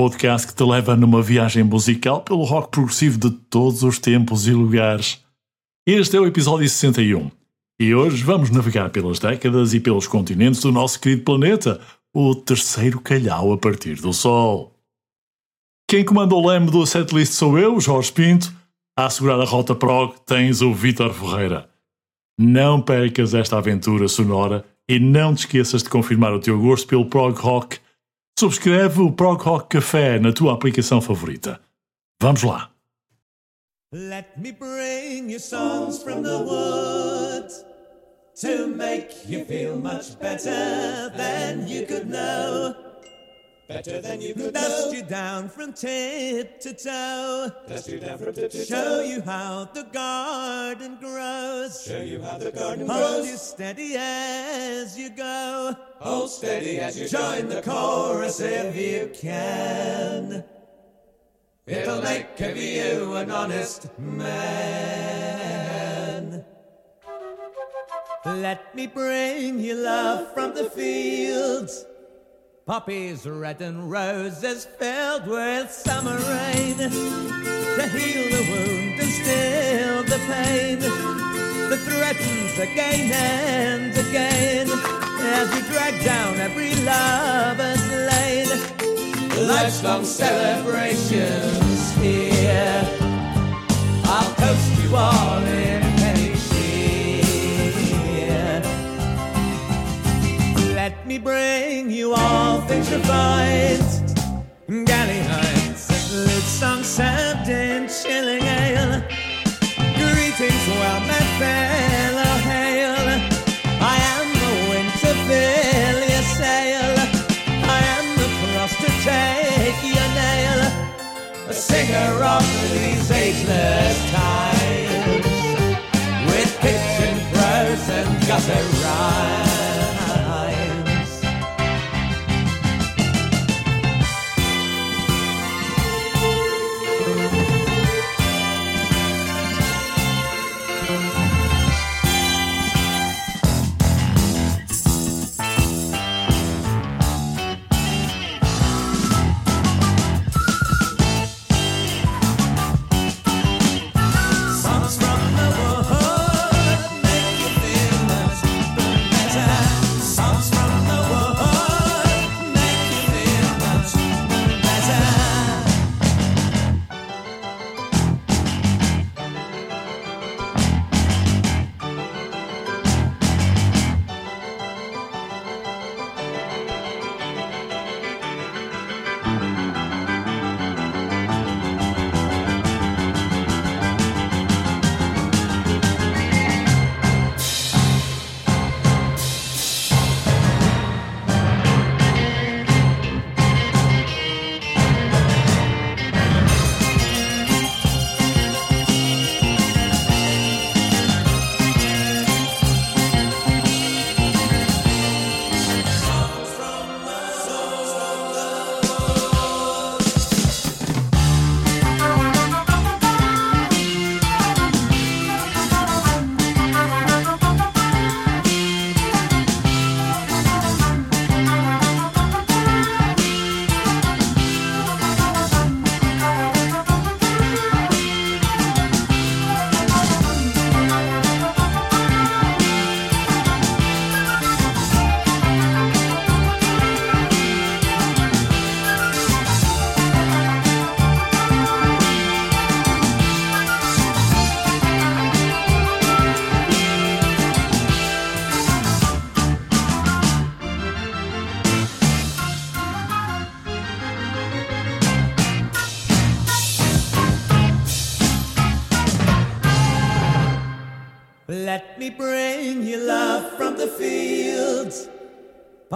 Podcast que te leva numa viagem musical pelo rock progressivo de todos os tempos e lugares. Este é o episódio 61 e hoje vamos navegar pelas décadas e pelos continentes do nosso querido planeta, o terceiro calhau a partir do Sol. Quem comanda o leme do setlist sou eu, Jorge Pinto. A assegurar a rota prog tens o Vítor Ferreira. Não percas esta aventura sonora e não te esqueças de confirmar o teu gosto pelo prog rock Subscreve o Prog Rock Café na tua aplicação favorita. Vamos lá! Let me bring you songs from the to make you feel much better than you could know. Better than you could Dust you down from tip to toe. Dust you down from tip to toe. Show you how the garden grows. Show you how the garden Hold grows. Hold you steady as you go. Hold steady as you join the chorus if you can. It'll make of you an honest man. Let me bring you love from the fields. Poppies red and roses filled with summer rain to heal the wound and still the pain that threatens again and again as we drag down every lover's lane. Life's long celebrations here. I'll toast you all in me bring you all things refined. Galley heights, lit song served in chilling ale. Greetings, well met fellow hail. I am the wind to fill your sail. I am the cross to take your nail. A singer of these ageless times. With kitchen prose and gutter rhymes.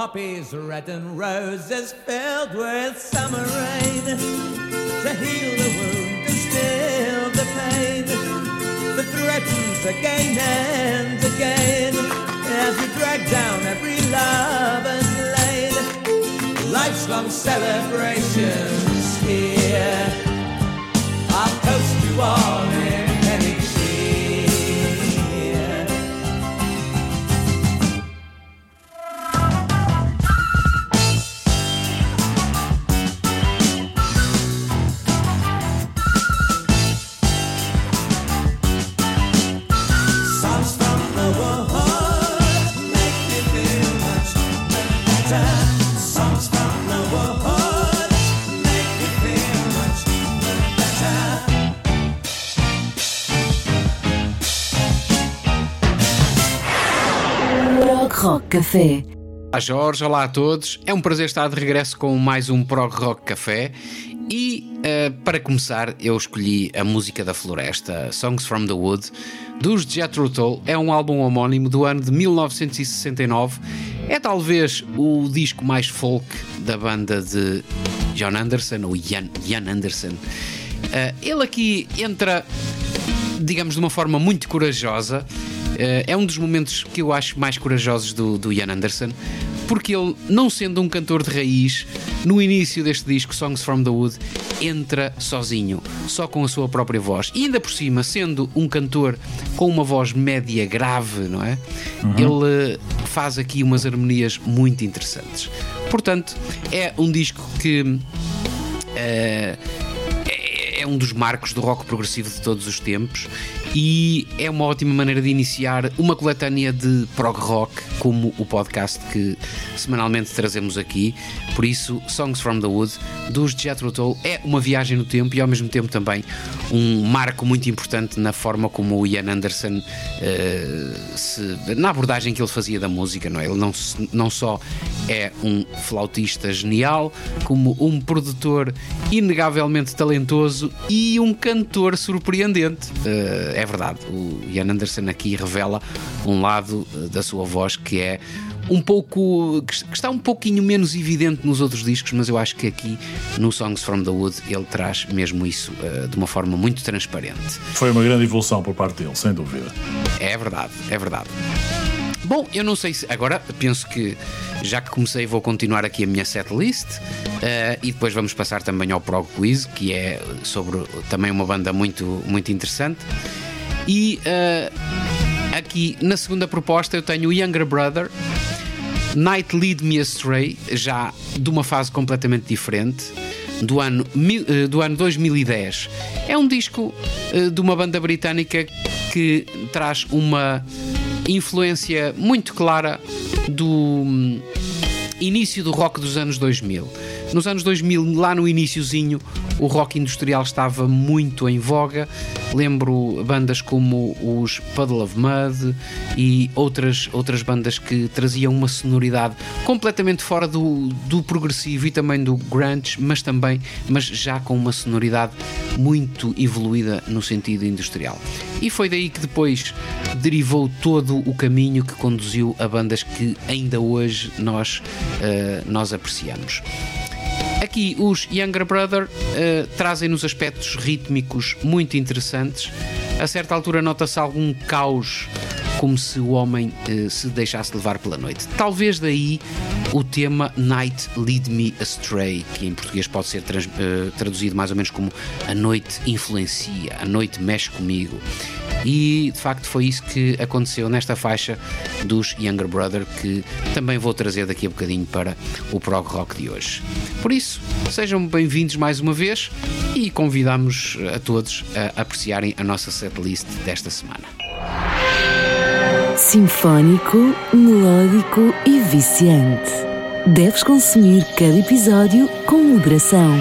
Poppies red and roses filled with summer rain to heal the wound and still the pain that threatens again and again as we drag down every lover's lane. Life's long celebrations here. I'll toast you all Café. Olá Jorge, olá a todos. É um prazer estar de regresso com mais um Prog Rock Café. E eh, para começar, eu escolhi a música da floresta, Songs from the Wood, dos Jethro Tull. É um álbum homónimo do ano de 1969. É talvez o disco mais folk da banda de John Anderson, ou Ian, Ian Anderson. Eh, ele aqui entra digamos, de uma forma muito corajosa. Eh, é um dos momentos que eu acho mais corajosos do, do Ian Anderson, porque ele, não sendo um cantor de raiz, no início deste disco, Songs from the Wood, entra sozinho, só com a sua própria voz. E ainda por cima, sendo um cantor com uma voz média grave, não é? Ele eh, faz aqui umas harmonias muito interessantes. Portanto, é um disco que. é- é um dos marcos do rock progressivo de todos os tempos e é uma ótima maneira de iniciar uma coletânea de prog rock como o podcast que semanalmente trazemos aqui. Por isso, Songs from the Wood dos Jethro Tull é uma viagem no tempo e ao mesmo tempo também um marco muito importante na forma como o Ian Anderson eh, se- na abordagem que ele fazia da música, não é? Ele não, não só é um flautista genial, como um produtor inegavelmente talentoso e um cantor surpreendente. Eh, é verdade, o Ian Anderson aqui revela um lado eh, da sua voz que é um pouco. que está um pouquinho menos evidente nos outros discos, mas eu acho que aqui no Songs from the Wood ele traz mesmo isso eh, de uma forma muito transparente. Foi uma grande evolução por parte dele, sem dúvida. É verdade, é verdade. Bom, eu não sei se. Agora penso que já que comecei, vou continuar aqui a minha setlist eh, e depois vamos passar também ao Prog Quiz, que é sobre também uma banda muito, muito interessante. E eh, aqui na segunda proposta eu tenho o Younger Brother, Night Lead Me Astray, já de uma fase completamente diferente, do ano, eh, do ano 2010. É um disco eh, de uma banda britânica que traz uma influência muito clara do hum, início do rock dos anos 2000. Nos anos 2000, lá no iniciozinho, o rock industrial estava muito em voga. Lembro bandas como os Puddle of Mud e outras, outras bandas que traziam uma sonoridade completamente fora do, do progressivo e também do grunge, mas também, mas já com uma sonoridade muito evoluída no sentido industrial. E foi daí que depois derivou todo o caminho que conduziu a bandas que ainda hoje nós, eh, nós apreciamos. Aqui os Younger Brother eh, trazem-nos aspectos rítmicos muito interessantes. A certa altura nota-se algum caos, como se o homem eh, se deixasse levar pela noite. Talvez daí o tema Night Lead Me Astray, que em português pode ser trans- eh, traduzido mais ou menos como A Noite Influencia, A Noite Mexe Comigo. E de facto foi isso que aconteceu nesta faixa dos Younger Brother, que também vou trazer daqui a bocadinho para o prog rock de hoje. Por isso, sejam bem-vindos mais uma vez e convidamos a todos a apreciarem a nossa setlist desta semana. Sinfónico, melódico e viciante. Deves consumir cada episódio com moderação.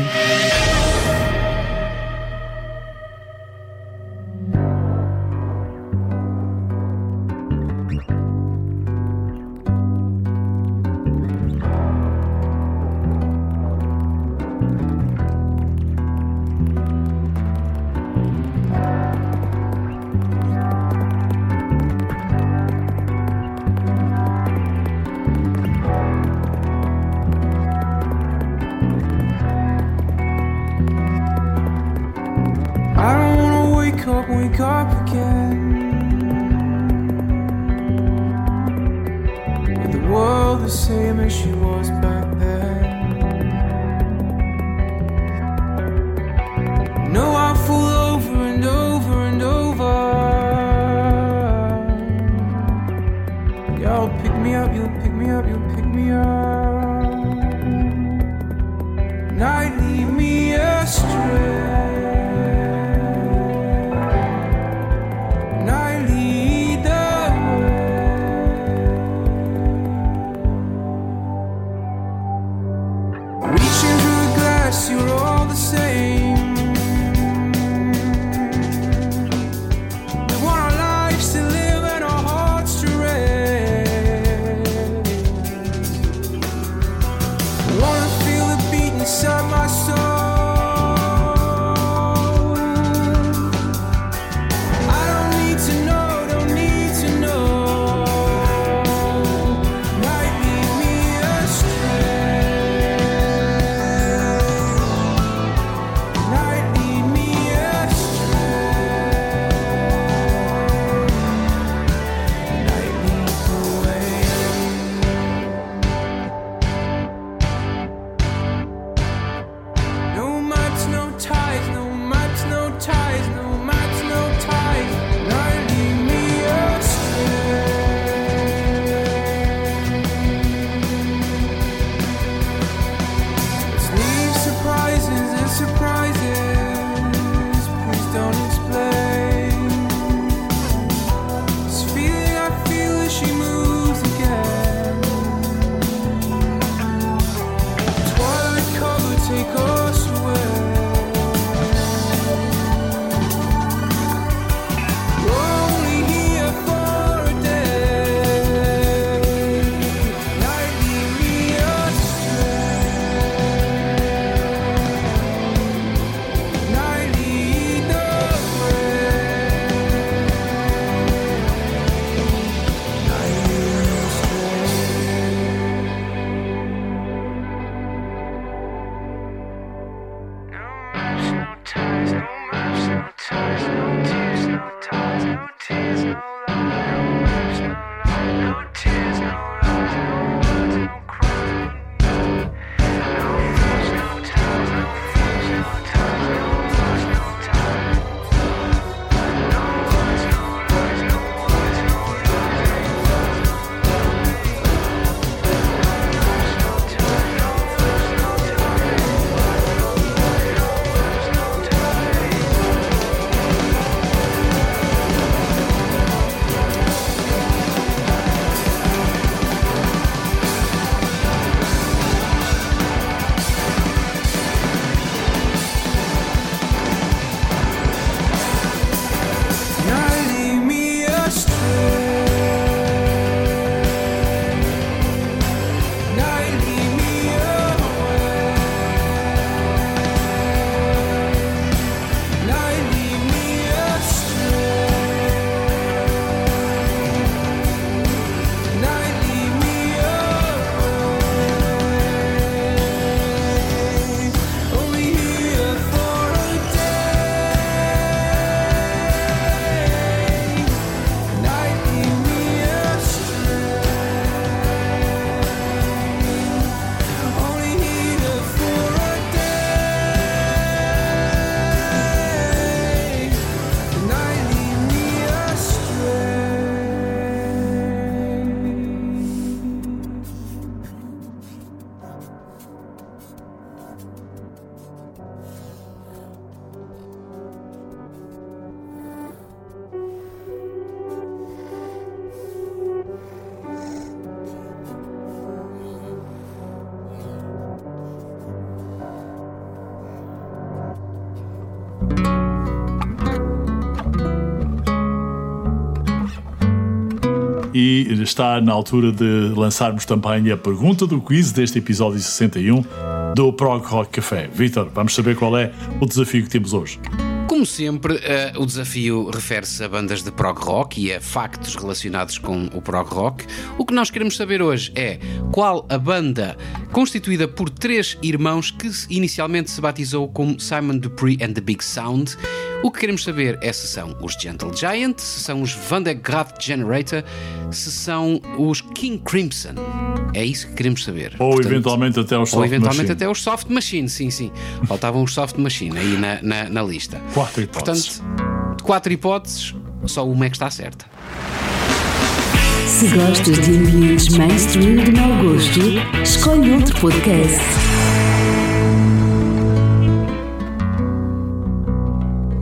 e está na altura de lançarmos também a pergunta do quiz deste episódio 61 do Prog Rock Café. Vitor, vamos saber qual é o desafio que temos hoje. Como sempre, uh, o desafio refere-se a bandas de prog rock e a factos relacionados com o prog rock. O que nós queremos saber hoje é qual a banda constituída por três irmãos que inicialmente se batizou como Simon Dupree and the Big Sound o que queremos saber é se são os Gentle Giant, se são os Van der Graaf Generator, se são os King Crimson. É isso que queremos saber. Ou Portanto, eventualmente até os Soft Machine. Ou eventualmente machine. até os Soft Machine, sim, sim. Faltavam os Soft Machine aí na, na, na lista. Quatro hipóteses. Portanto, de quatro hipóteses, só uma é que está certa. Se gostas de ambientes mainstream de mau gosto, escolhe outro podcast.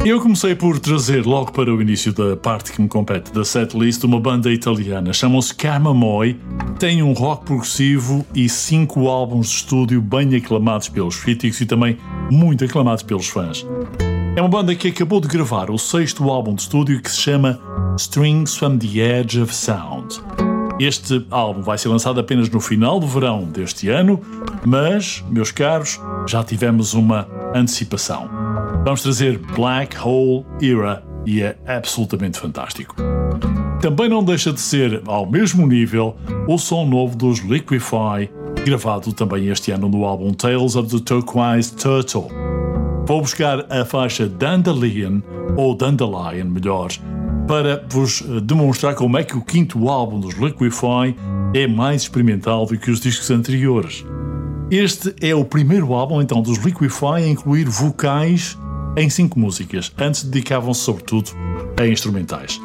Eu comecei por trazer logo para o início da parte que me compete da setlist uma banda italiana, chamam-se Camamoy, tem um rock progressivo e cinco álbuns de estúdio bem aclamados pelos críticos e também muito aclamados pelos fãs. É uma banda que acabou de gravar o sexto álbum de estúdio que se chama Strings from the Edge of Sound. Este álbum vai ser lançado apenas no final do verão deste ano, mas, meus caros, já tivemos uma antecipação. Vamos trazer Black Hole Era e é absolutamente fantástico. Também não deixa de ser, ao mesmo nível, o som novo dos Liquify, gravado também este ano no álbum Tales of the Turquoise Turtle. Vou buscar a faixa Dandelion, ou Dandelion, melhor, para vos eh, demonstrar como é que o quinto álbum dos Liquify é mais experimental do que os discos anteriores. Este é o primeiro álbum então dos Liquify a incluir vocais em cinco músicas. Antes dedicavam-se sobretudo a instrumentais.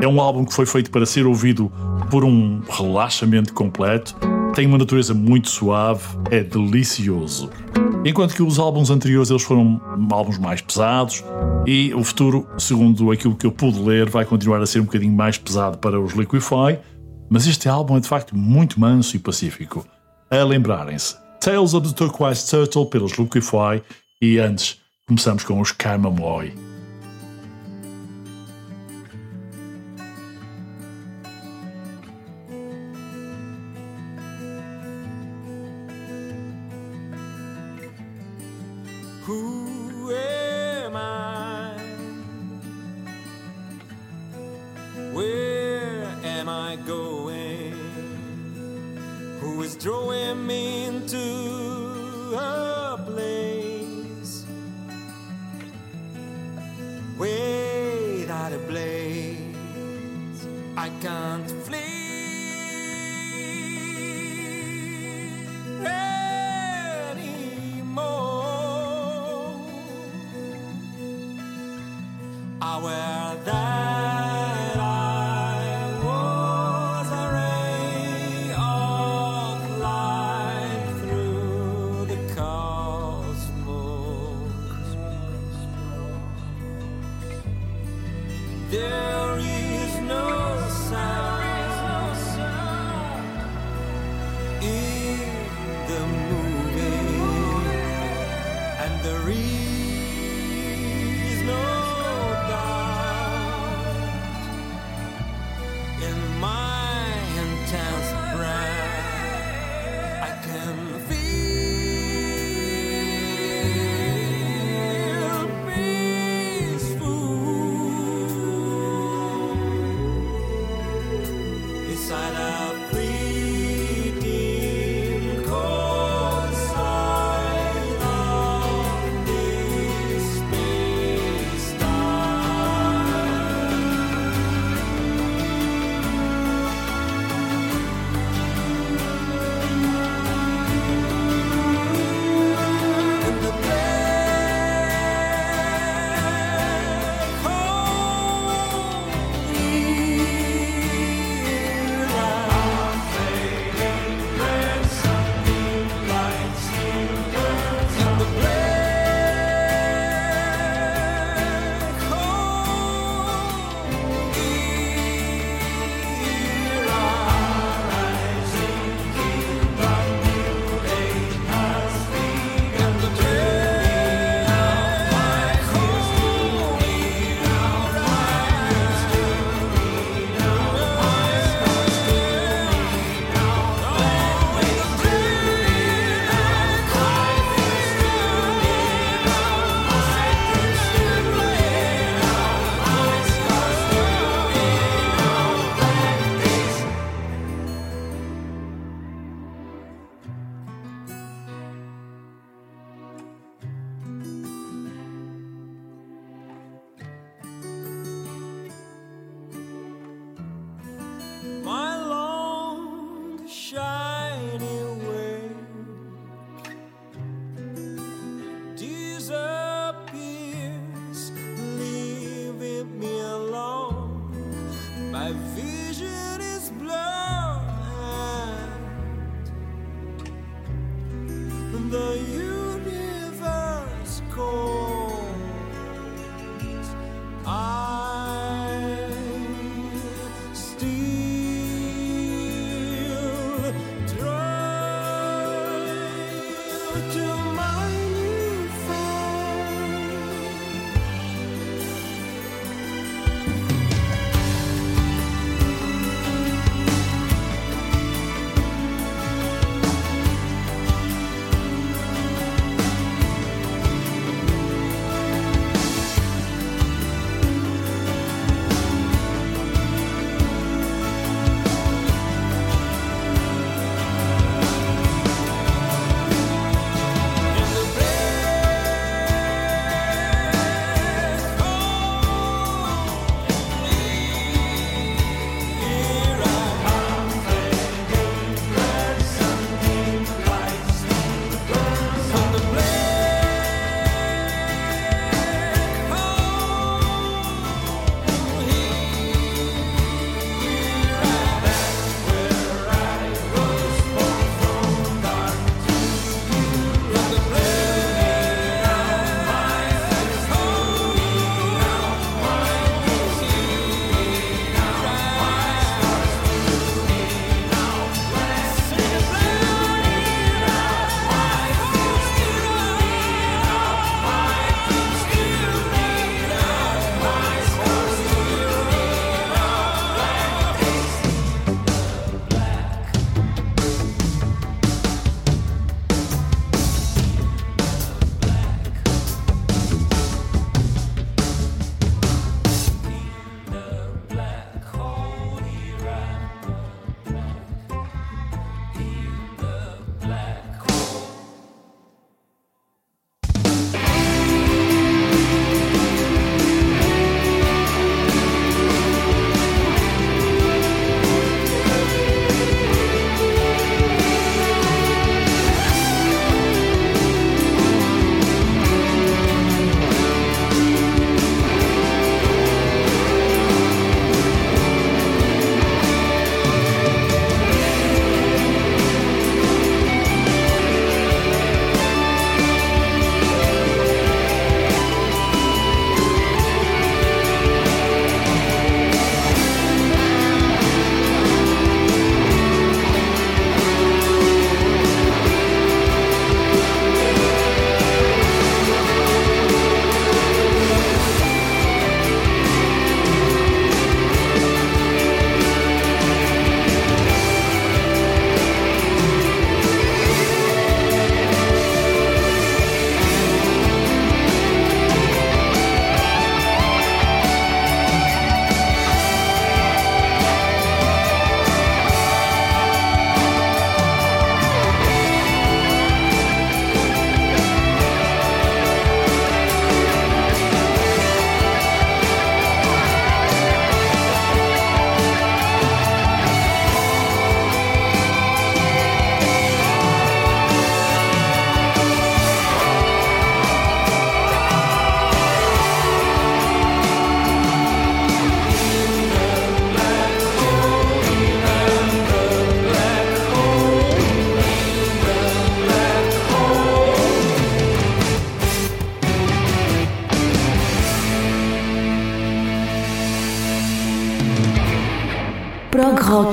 É um álbum que foi feito para ser ouvido por um relaxamento completo, tem uma natureza muito suave, é delicioso. Enquanto que os álbuns anteriores eles foram álbuns mais pesados e o futuro, segundo aquilo que eu pude ler, vai continuar a ser um bocadinho mais pesado para os Liquify, mas este álbum é de facto muito manso e pacífico. A lembrarem-se, Tales of the Turquoise Turtle pelos Liquify e antes começamos com os Camamoy. Who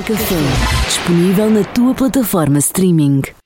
Café, disponível na tua plataforma streaming.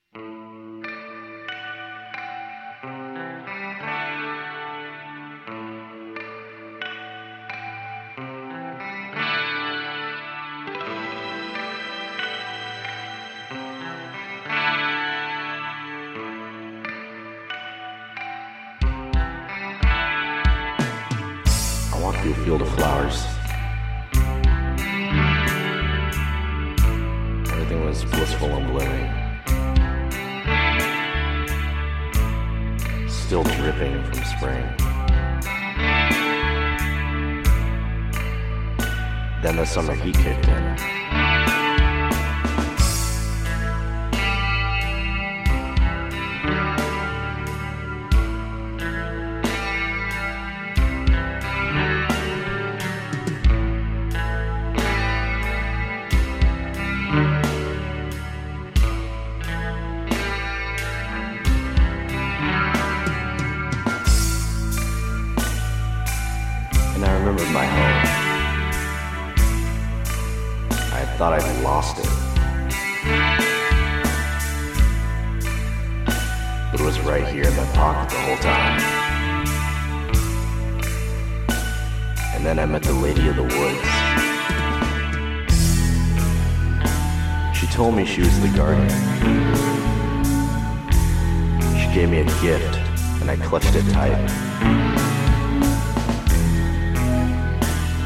clutched it tight.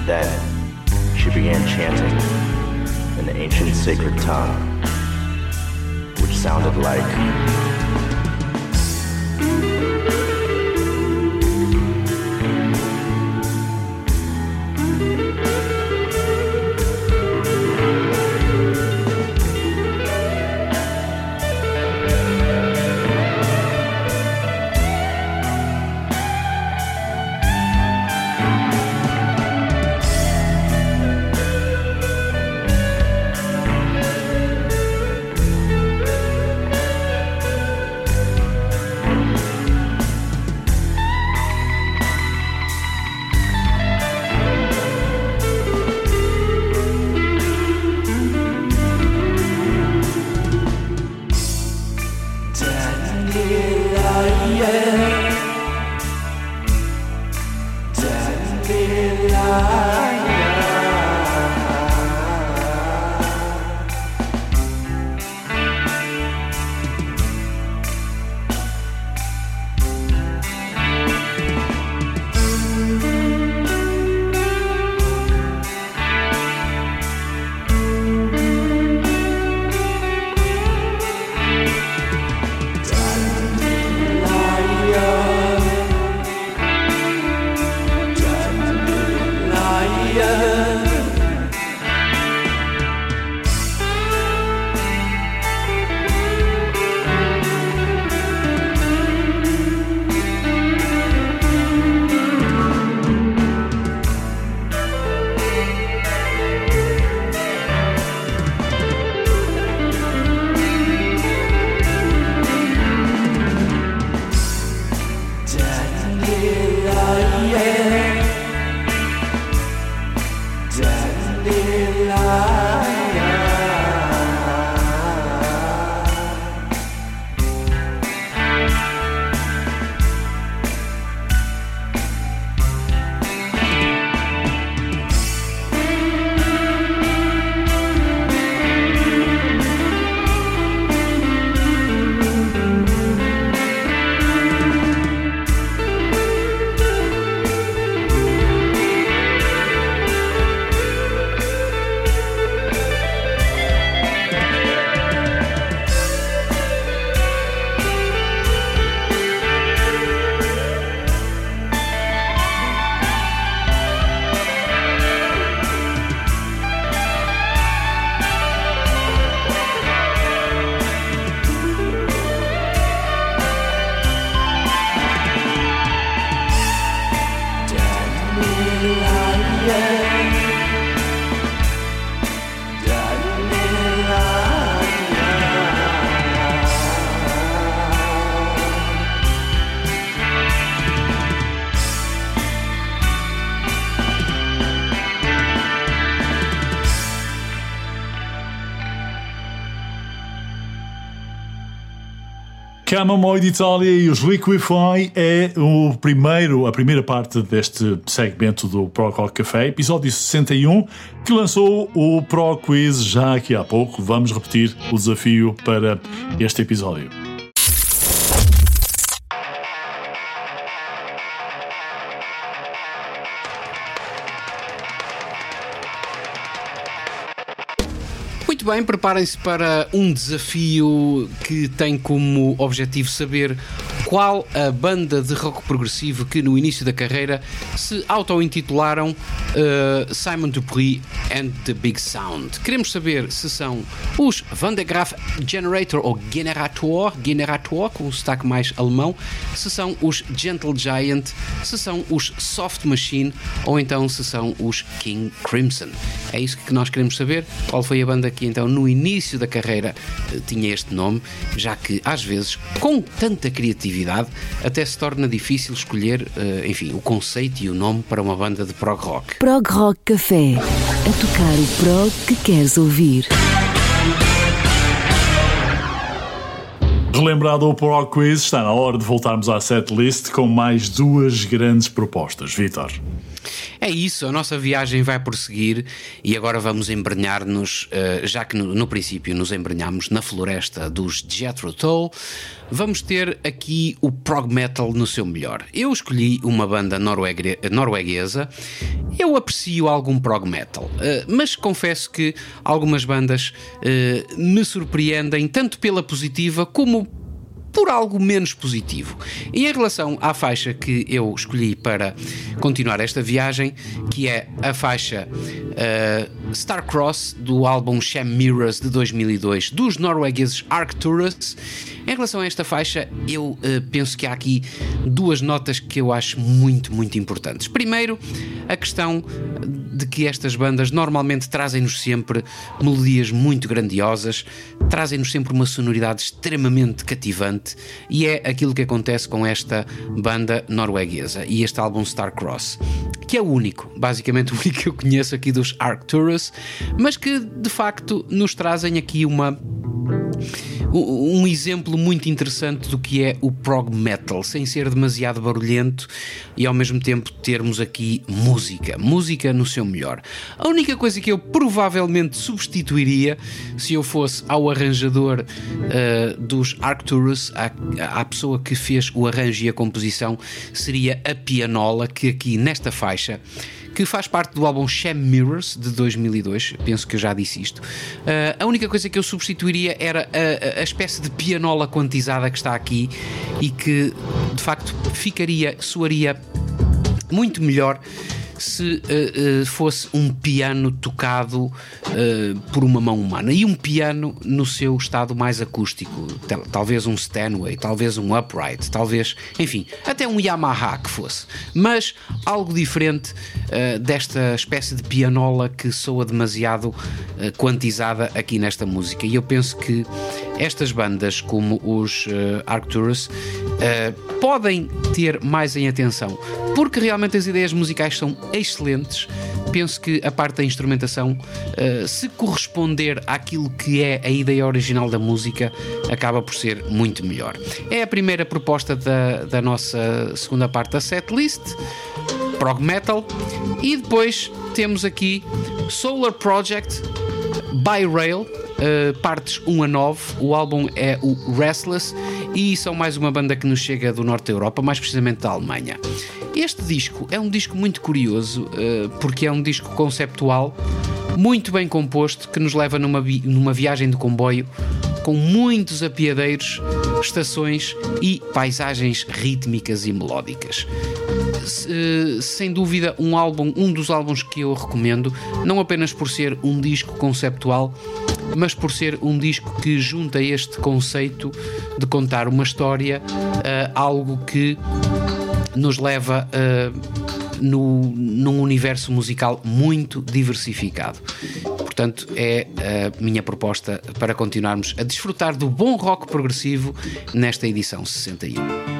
Then she began chanting an ancient sacred tongue, which sounded like Camamoi de Itália e os Liquify é o primeiro, a primeira parte deste segmento do Pro Rock Café, episódio 61, que lançou o Pro Quiz já aqui há pouco. Vamos repetir o desafio para este episódio. Muito bem, preparem-se para um desafio que tem como objetivo saber qual a banda de rock progressivo que no início da carreira se auto-intitularam uh, Simon Dupree and the Big Sound. Queremos saber se são os Van de Graaf Generator ou Generator, Generator com o sotaque mais alemão, se são os Gentle Giant, se são os Soft Machine ou então se são os King Crimson. É isso que nós queremos saber. Qual foi a banda que então no início da carreira eh, tinha este nome, já que às vezes com tanta criatividade até se torna difícil escolher, eh, enfim, o conceito e o nome para uma banda de prog rock. Prog Rock Café. A tocar o prog que queres ouvir. Relembrado o Pro Quiz, está na hora de voltarmos à setlist com mais duas grandes propostas. Vitor. É isso, a nossa viagem vai prosseguir e agora vamos embrenhar-nos, eh, já que no, princípio nos embrenhamos na floresta dos Jethro Tull, vamos ter aqui o prog metal no seu melhor. Eu escolhi uma banda noruegue- norueguesa, eu aprecio algum prog metal, eh, mas confesso que algumas bandas eh, me surpreendem tanto pela positiva como por algo menos positivo. E em relação à faixa que eu escolhi para continuar esta viagem, que é a faixa uh, Starcross do álbum Sham Mirrors de 2002 dos noruegueses Arcturus, em relação a esta faixa, eu uh, penso que há aqui duas notas que eu acho muito, muito importantes. Primeiro, a questão de que estas bandas normalmente trazem-nos sempre melodias muito grandiosas, trazem-nos sempre uma sonoridade extremamente cativante e é aquilo que acontece com esta banda norueguesa e este álbum Starcross, que é o único, basicamente o único que eu conheço aqui dos Arcturus, mas que de facto nos trazem aqui uma um exemplo muito interessante do que é o prog metal, sem ser demasiado barulhento e ao mesmo tempo termos aqui música, música no seu melhor. A única coisa que eu provavelmente substituiria se eu fosse ao arranjador uh, dos Arcturus, à, à pessoa que fez o arranjo e a composição, seria a pianola que aqui nesta faixa que faz parte do álbum Sham Mirrors de 2002. Penso que eu já disse isto. Uh, a única coisa que eu substituiria era a, a, espécie de pianola quantizada que está aqui e que de facto ficaria, soaria muito melhor se uh, uh, fosse um piano tocado uh, por uma mão humana. E um piano no seu estado mais acústico, tal, talvez um Stanway, talvez um Upright, talvez, enfim, até um Yamaha que fosse, mas algo diferente desta espécie de pianola que soa demasiado quantizada aqui nesta música. E eu penso que estas bandas, como os Arcturus, podem ter mais em atenção, porque realmente as ideias musicais são excelentes. Penso que a parte da instrumentação, uh, se corresponder àquilo que é a ideia original da música, acaba por ser muito melhor. É a primeira proposta da, da nossa segunda parte da setlist, prog metal, e depois temos aqui Solar Project by Rail. Uh, partes 1 a 9, o álbum é o Restless e são mais uma banda que nos chega do norte da Europa, mais precisamente da Alemanha. Este disco é um disco muito curioso uh, porque é um disco conceptual muito bem composto que nos leva numa, numa viagem de comboio com muitos apiadeiros, estações e paisagens rítmicas e melódicas. Uh, sem dúvida, um álbum, um dos álbuns que eu recomendo, não apenas por ser um disco conceptual, mas por ser um disco que junta este conceito de contar uma história, uh, algo que nos leva uh, no, num universo musical muito diversificado. Portanto, é a minha proposta para continuarmos a desfrutar do bom rock progressivo nesta edição 61.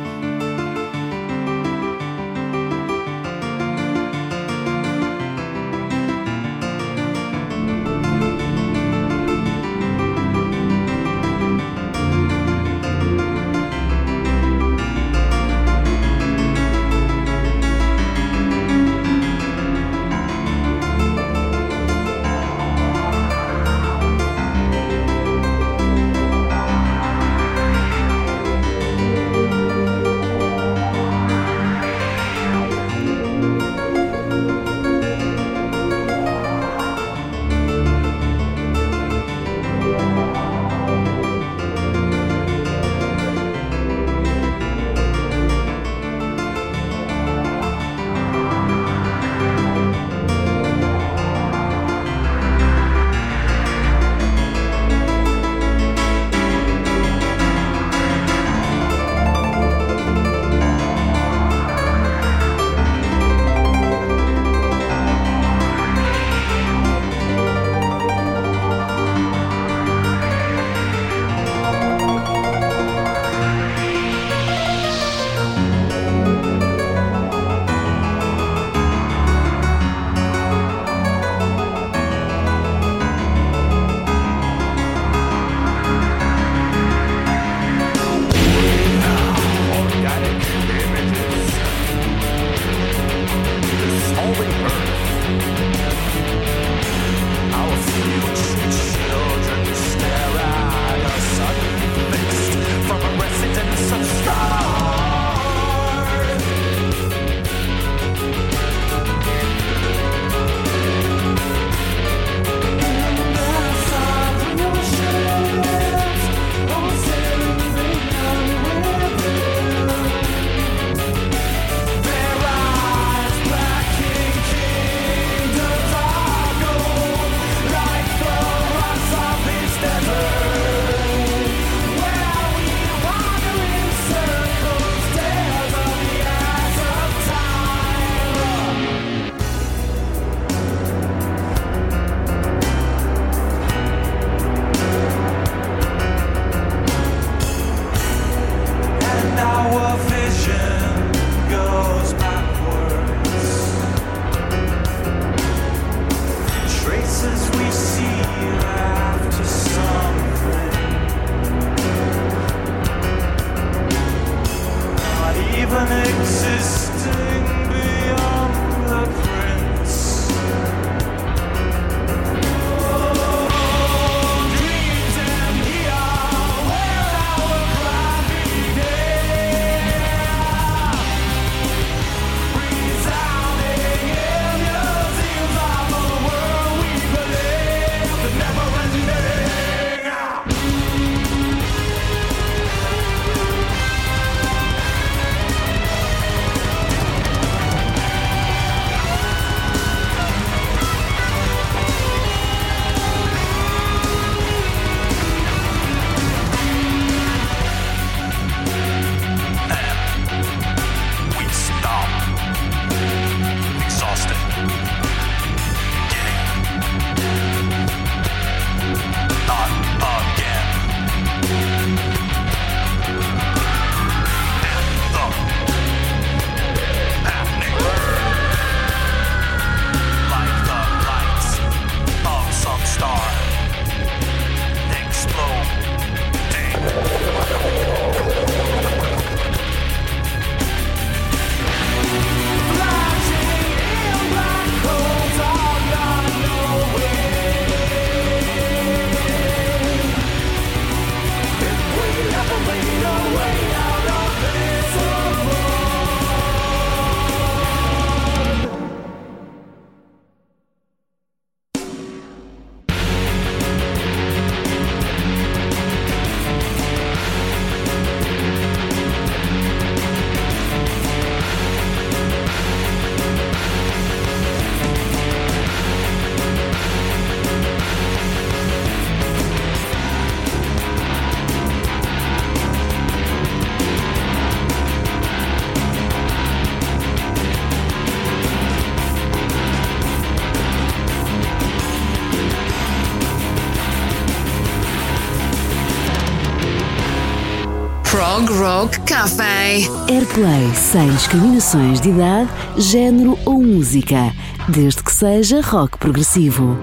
Talk Café. Airplay sem discriminações de idade, género ou música, desde que seja rock progressivo.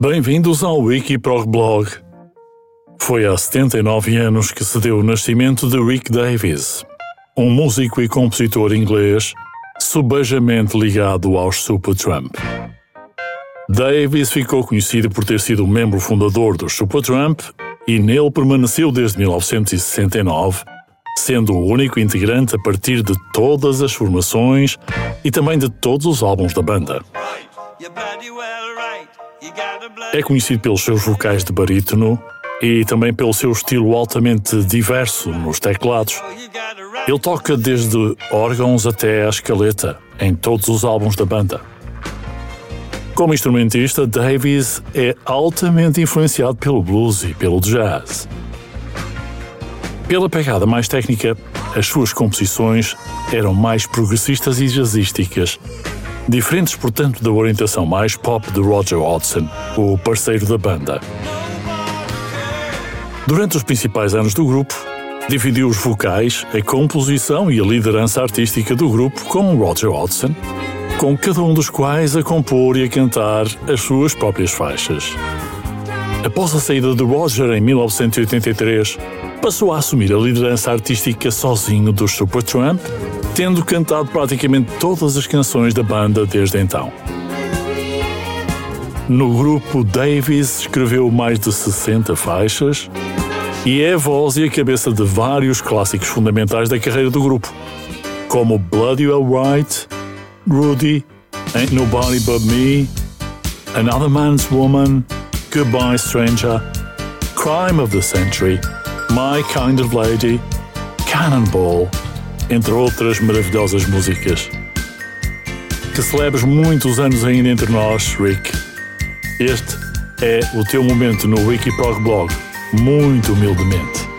Bem-vindos ao Wikiprogblog. Foi há 79 anos que se deu o nascimento de Rick Davies, um músico e compositor inglês subejamente ligado aos Supertramp. Davies ficou conhecido por ter sido membro fundador dos Supertramp e nele permaneceu desde 1969, sendo o único integrante a partir de todas as formações e também de todos os álbuns da banda. É conhecido pelos seus vocais de barítono e também pelo seu estilo altamente diverso nos teclados. Ele toca desde órgãos até a escaleta em todos os álbuns da banda. Como instrumentista, Davies é altamente influenciado pelo blues e pelo jazz. Pela pegada mais técnica, as suas composições eram mais progressistas e jazzísticas, diferentes, portanto, da orientação mais pop de Roger Hodgson, o parceiro da banda. Durante os principais anos do grupo, dividiu os vocais, a composição e a liderança artística do grupo com Roger Hodgson, com cada um dos quais a compor e a cantar as suas próprias faixas. Após a saída de Roger em 1983, passou a assumir a liderança artística sozinho dos Supertramp, tendo cantado praticamente todas as canções da banda desde então. No grupo, Davies escreveu mais de 60 faixas e é a voz e a cabeça de vários clássicos fundamentais da carreira do grupo, como Bloody Alright, Rudy, Ain't Nobody But Me, Another Man's Woman, Goodbye Stranger, Crime of the Century, My Kind of Lady, Cannonball, entre outras maravilhosas músicas. Que celebres muitos anos ainda entre nós, Rick. Este é o teu momento no Wikiprog Blog, muito humildemente.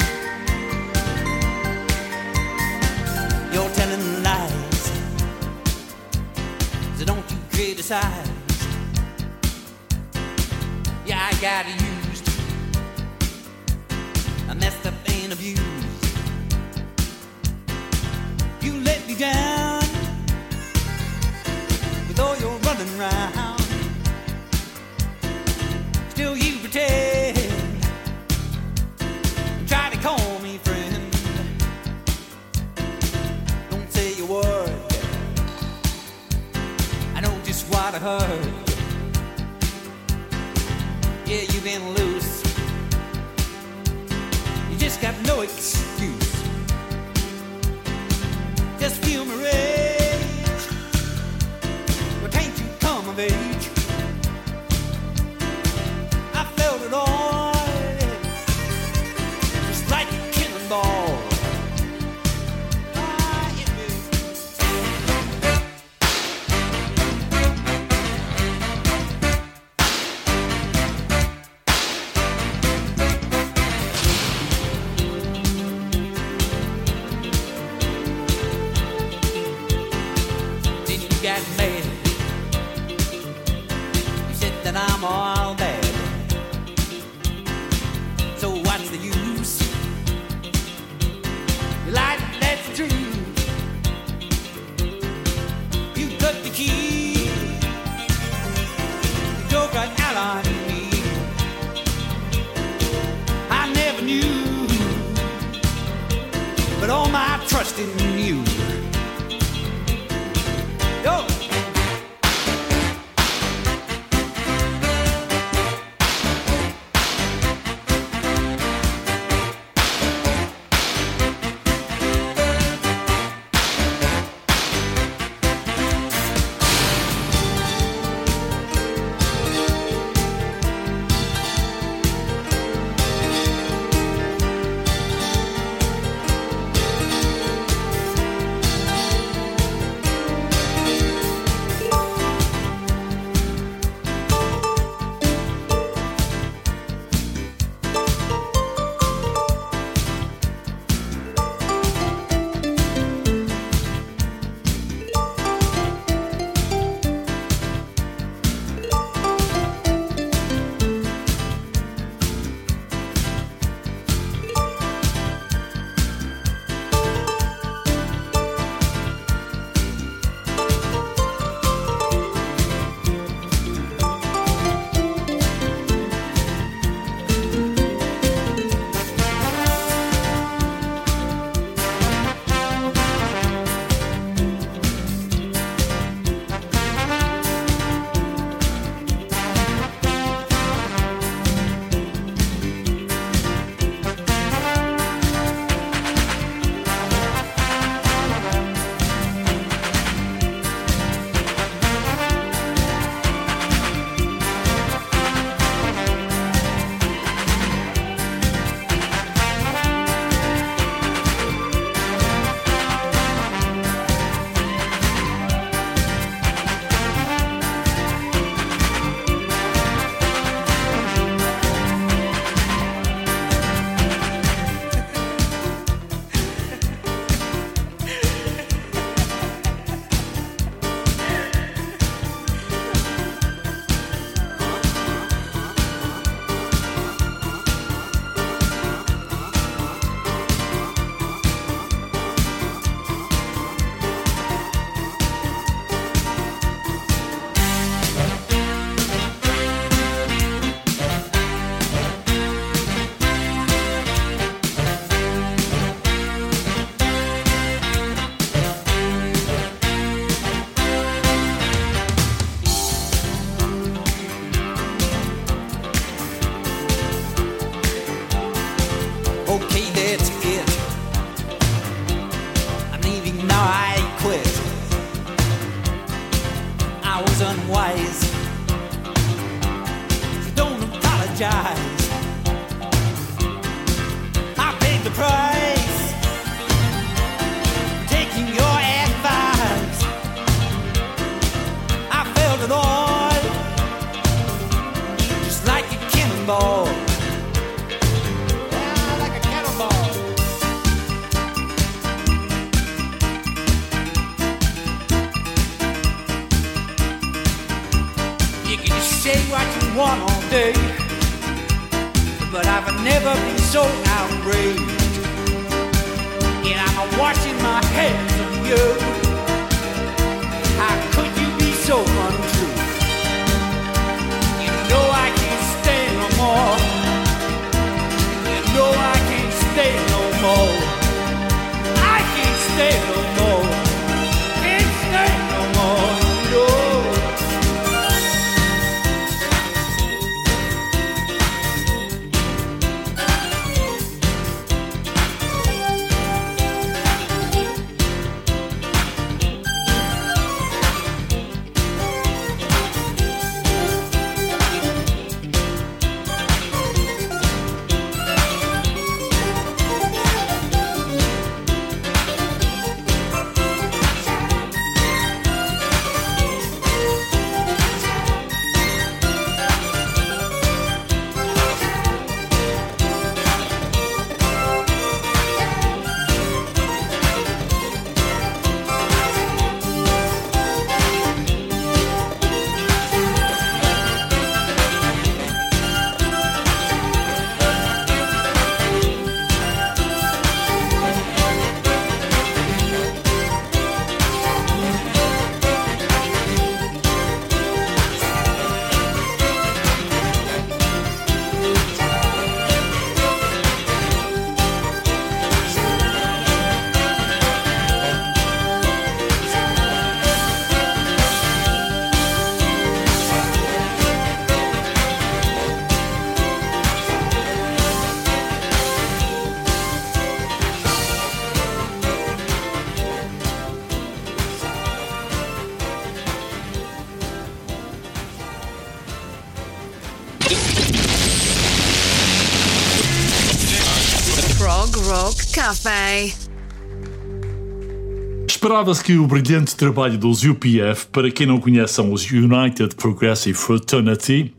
Esperava-se que o brilhante trabalho dos UPF, para quem não conhece, são os United Progressive Fraternity,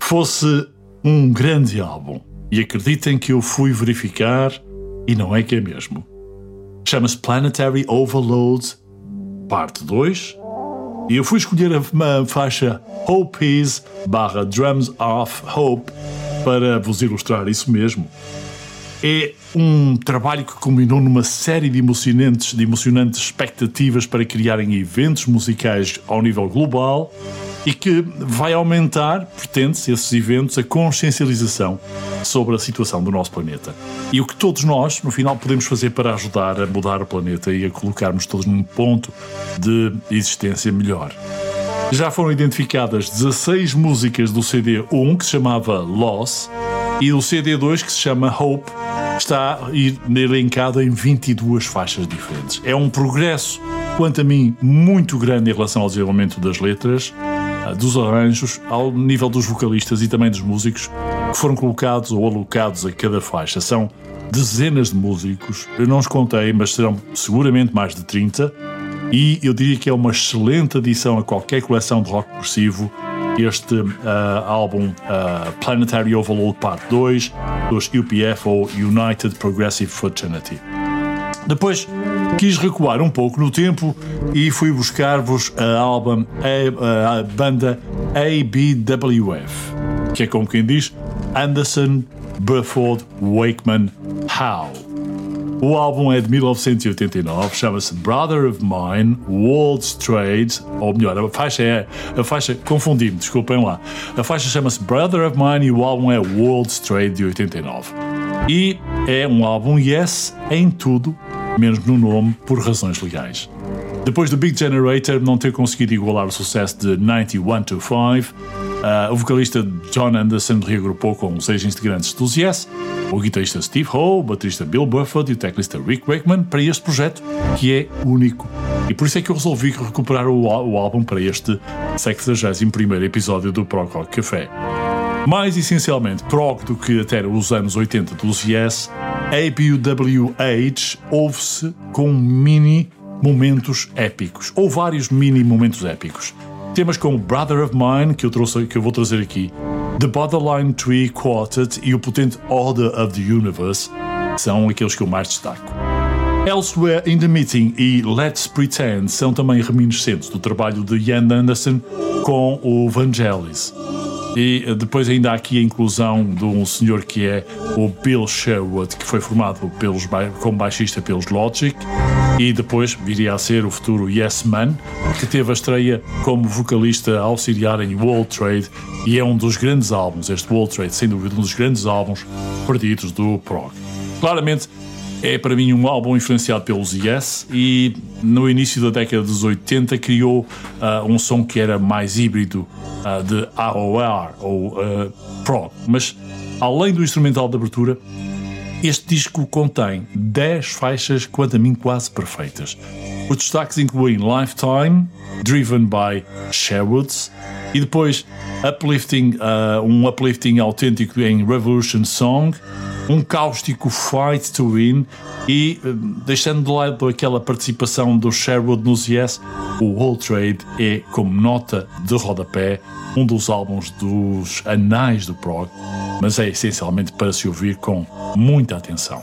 fosse um grande álbum. E acreditem que eu fui verificar e não é que é mesmo. Chama-se Planetary Overload, parte 2. E eu fui escolher a faixa Hope Is barra Drums of Hope para vos ilustrar isso mesmo. É um trabalho que culminou numa série de emocionantes, de emocionantes expectativas para criarem eventos musicais ao nível global e que vai aumentar, pretende-se, esses eventos, a consciencialização sobre a situação do nosso planeta. E o que todos nós, no final, podemos fazer para ajudar a mudar o planeta e a colocarmos todos num ponto de existência melhor. Já foram identificadas 16 músicas do CD 1, que se chamava Loss, e o CD 2, que se chama Hope, está elencado em 22 faixas diferentes. É um progresso, quanto a mim, muito grande em relação ao desenvolvimento das letras, ah, dos arranjos, ao nível dos vocalistas e também dos músicos que foram colocados ou alocados a cada faixa. São dezenas de músicos, eu não os contei, mas serão seguramente mais de 30. E eu diria que é uma excelente adição a qualquer coleção de rock progressivo este uh, álbum uh, Planetary Overload Part 2 dos UPF ou United Progressive Fraternity. Depois quis recuar um pouco no tempo e fui buscar-vos a álbum, a, a banda ABWF, que é como quem diz Anderson, Burford, Wakeman, Howe. O álbum é de 1989, chama-se Brother of Mine, World's Trade, ou melhor, a faixa é. A faixa, confundi-me, desculpem lá. A faixa chama-se Brother of Mine e o álbum é World's Trade de 89. E é um álbum Yes em tudo, menos no nome, por razões legais. Depois do Big Generator não ter conseguido igualar o sucesso de 9125, uh, o vocalista John Anderson reagrupou com seis integrantes dos Yes, o guitarrista Steve Howe, o baterista Bill Bufford e o teclista Rick Wakeman para este projeto que é único. E por isso é que eu resolvi recuperar o, o álbum para este 61 episódio do Prog Rock Café. Mais essencialmente prog do que até os anos 80 dos Yes, ABWH ouve-se com mini momentos épicos, ou vários mini momentos épicos. Temas como Brother of Mine, que eu, trouxe, que eu vou trazer aqui, The Borderline Tree Quartet e o potente Order of the Universe são aqueles que eu mais destaco. Elsewhere in the Meeting e Let's Pretend são também reminiscentes do trabalho de Ian Anderson com o Vangelis. E eh, depois ainda há aqui a inclusão de um senhor que é o Bill Sherwood, que foi formado pelos, como baixista pelos Logic e depois viria a ser o futuro Yes Man, que teve a estreia como vocalista auxiliar em World Trade e é um dos grandes álbuns, este World Trade, sem dúvida, um dos grandes álbuns perdidos do prog. Claramente, é para mim um álbum influenciado pelos Yes e no início da década dos 80 criou uh, um som que era mais híbrido uh, de AOR ou uh, prog, mas além do instrumental de abertura, este disco contém 10 faixas, quanto a mim, quase perfeitas. Os destaques incluem Lifetime, Driven by Sherwoods, e depois uplifting, uh, um uplifting autêntico em Revolution Song, um cáustico Fight to Win e, uh, deixando de lado aquela participação do Sherwood nos Yes, o Whole Trade é, como nota de rodapé, um dos álbuns dos anais do prog, mas é essencialmente para se ouvir com muita atenção.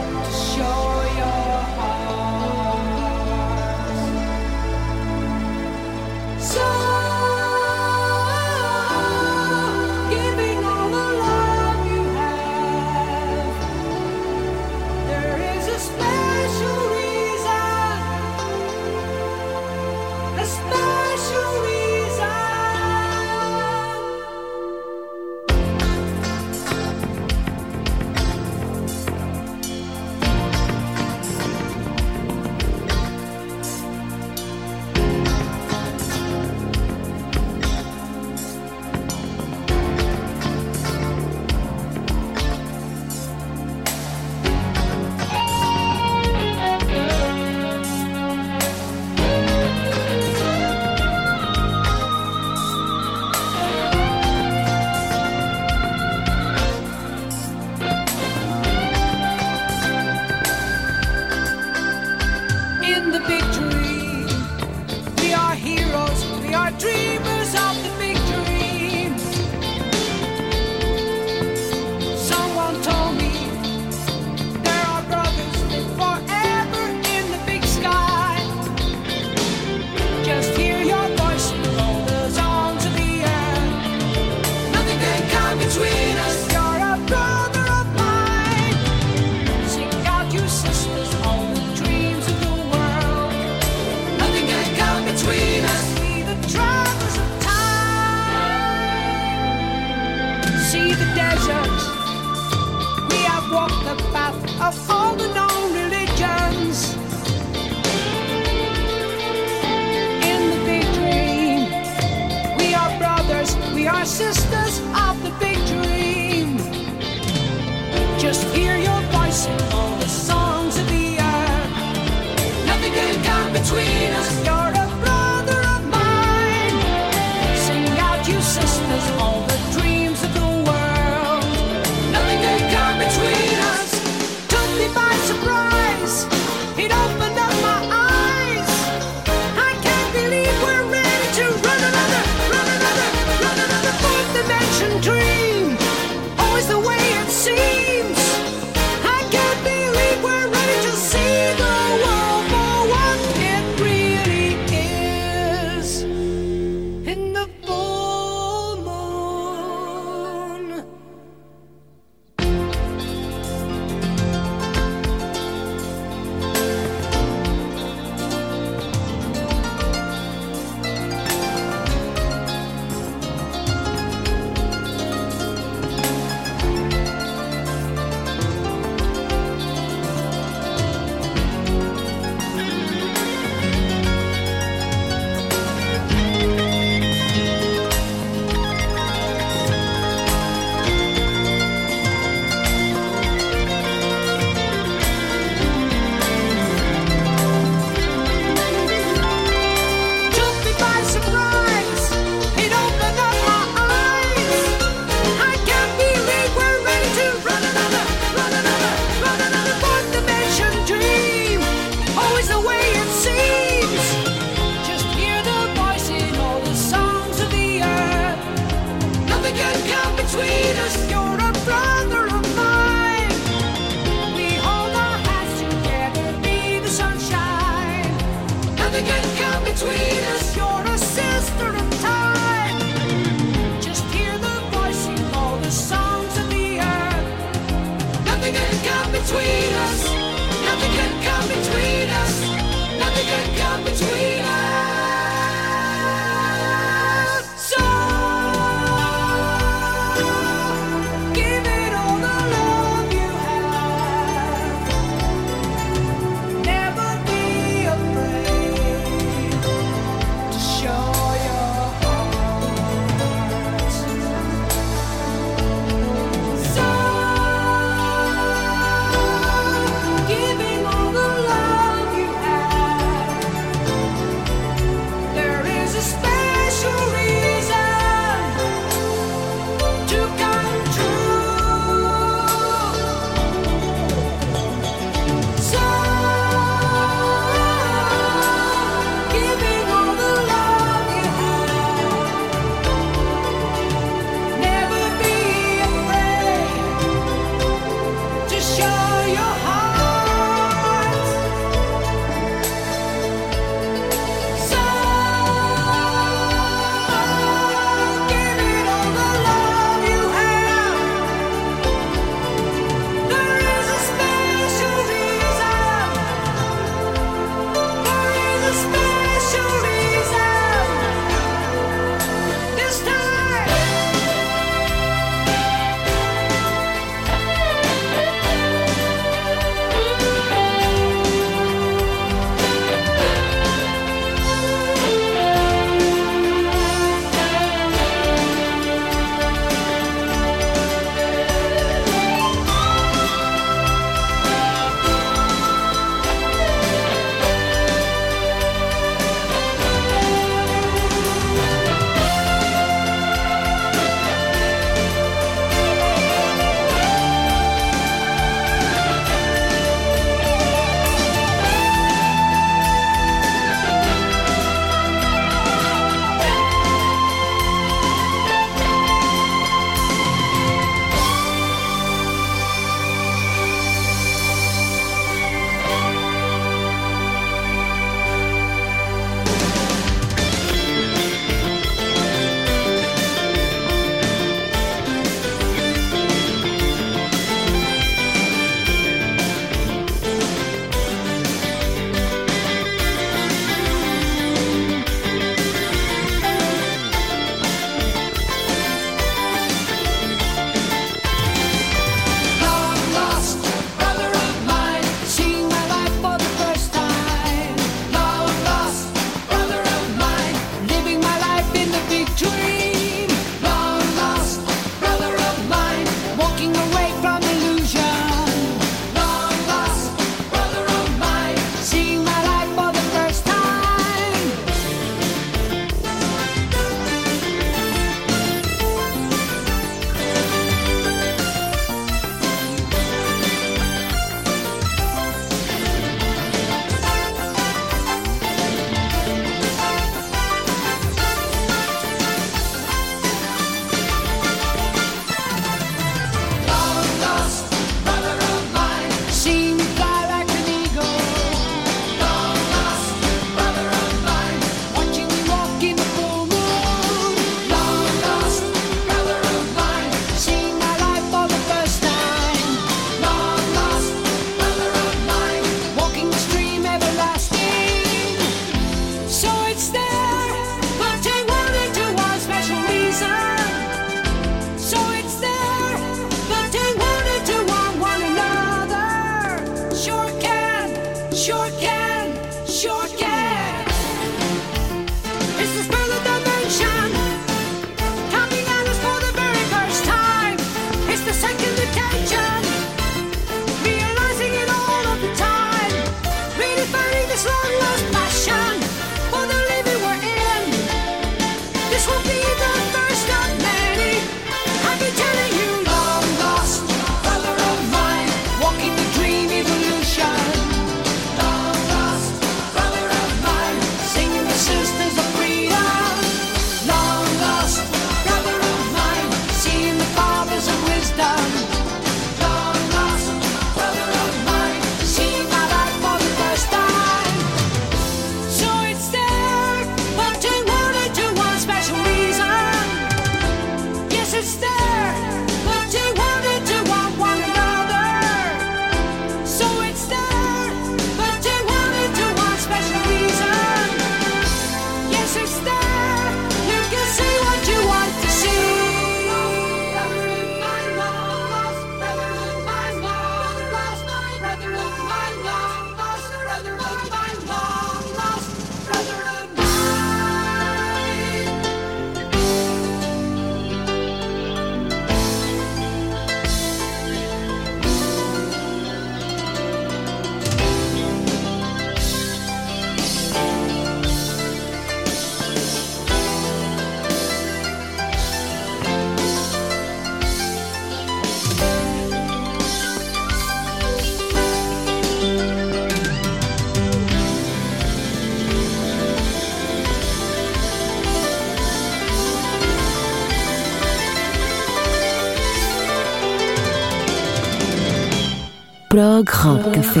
Prog Rock Café.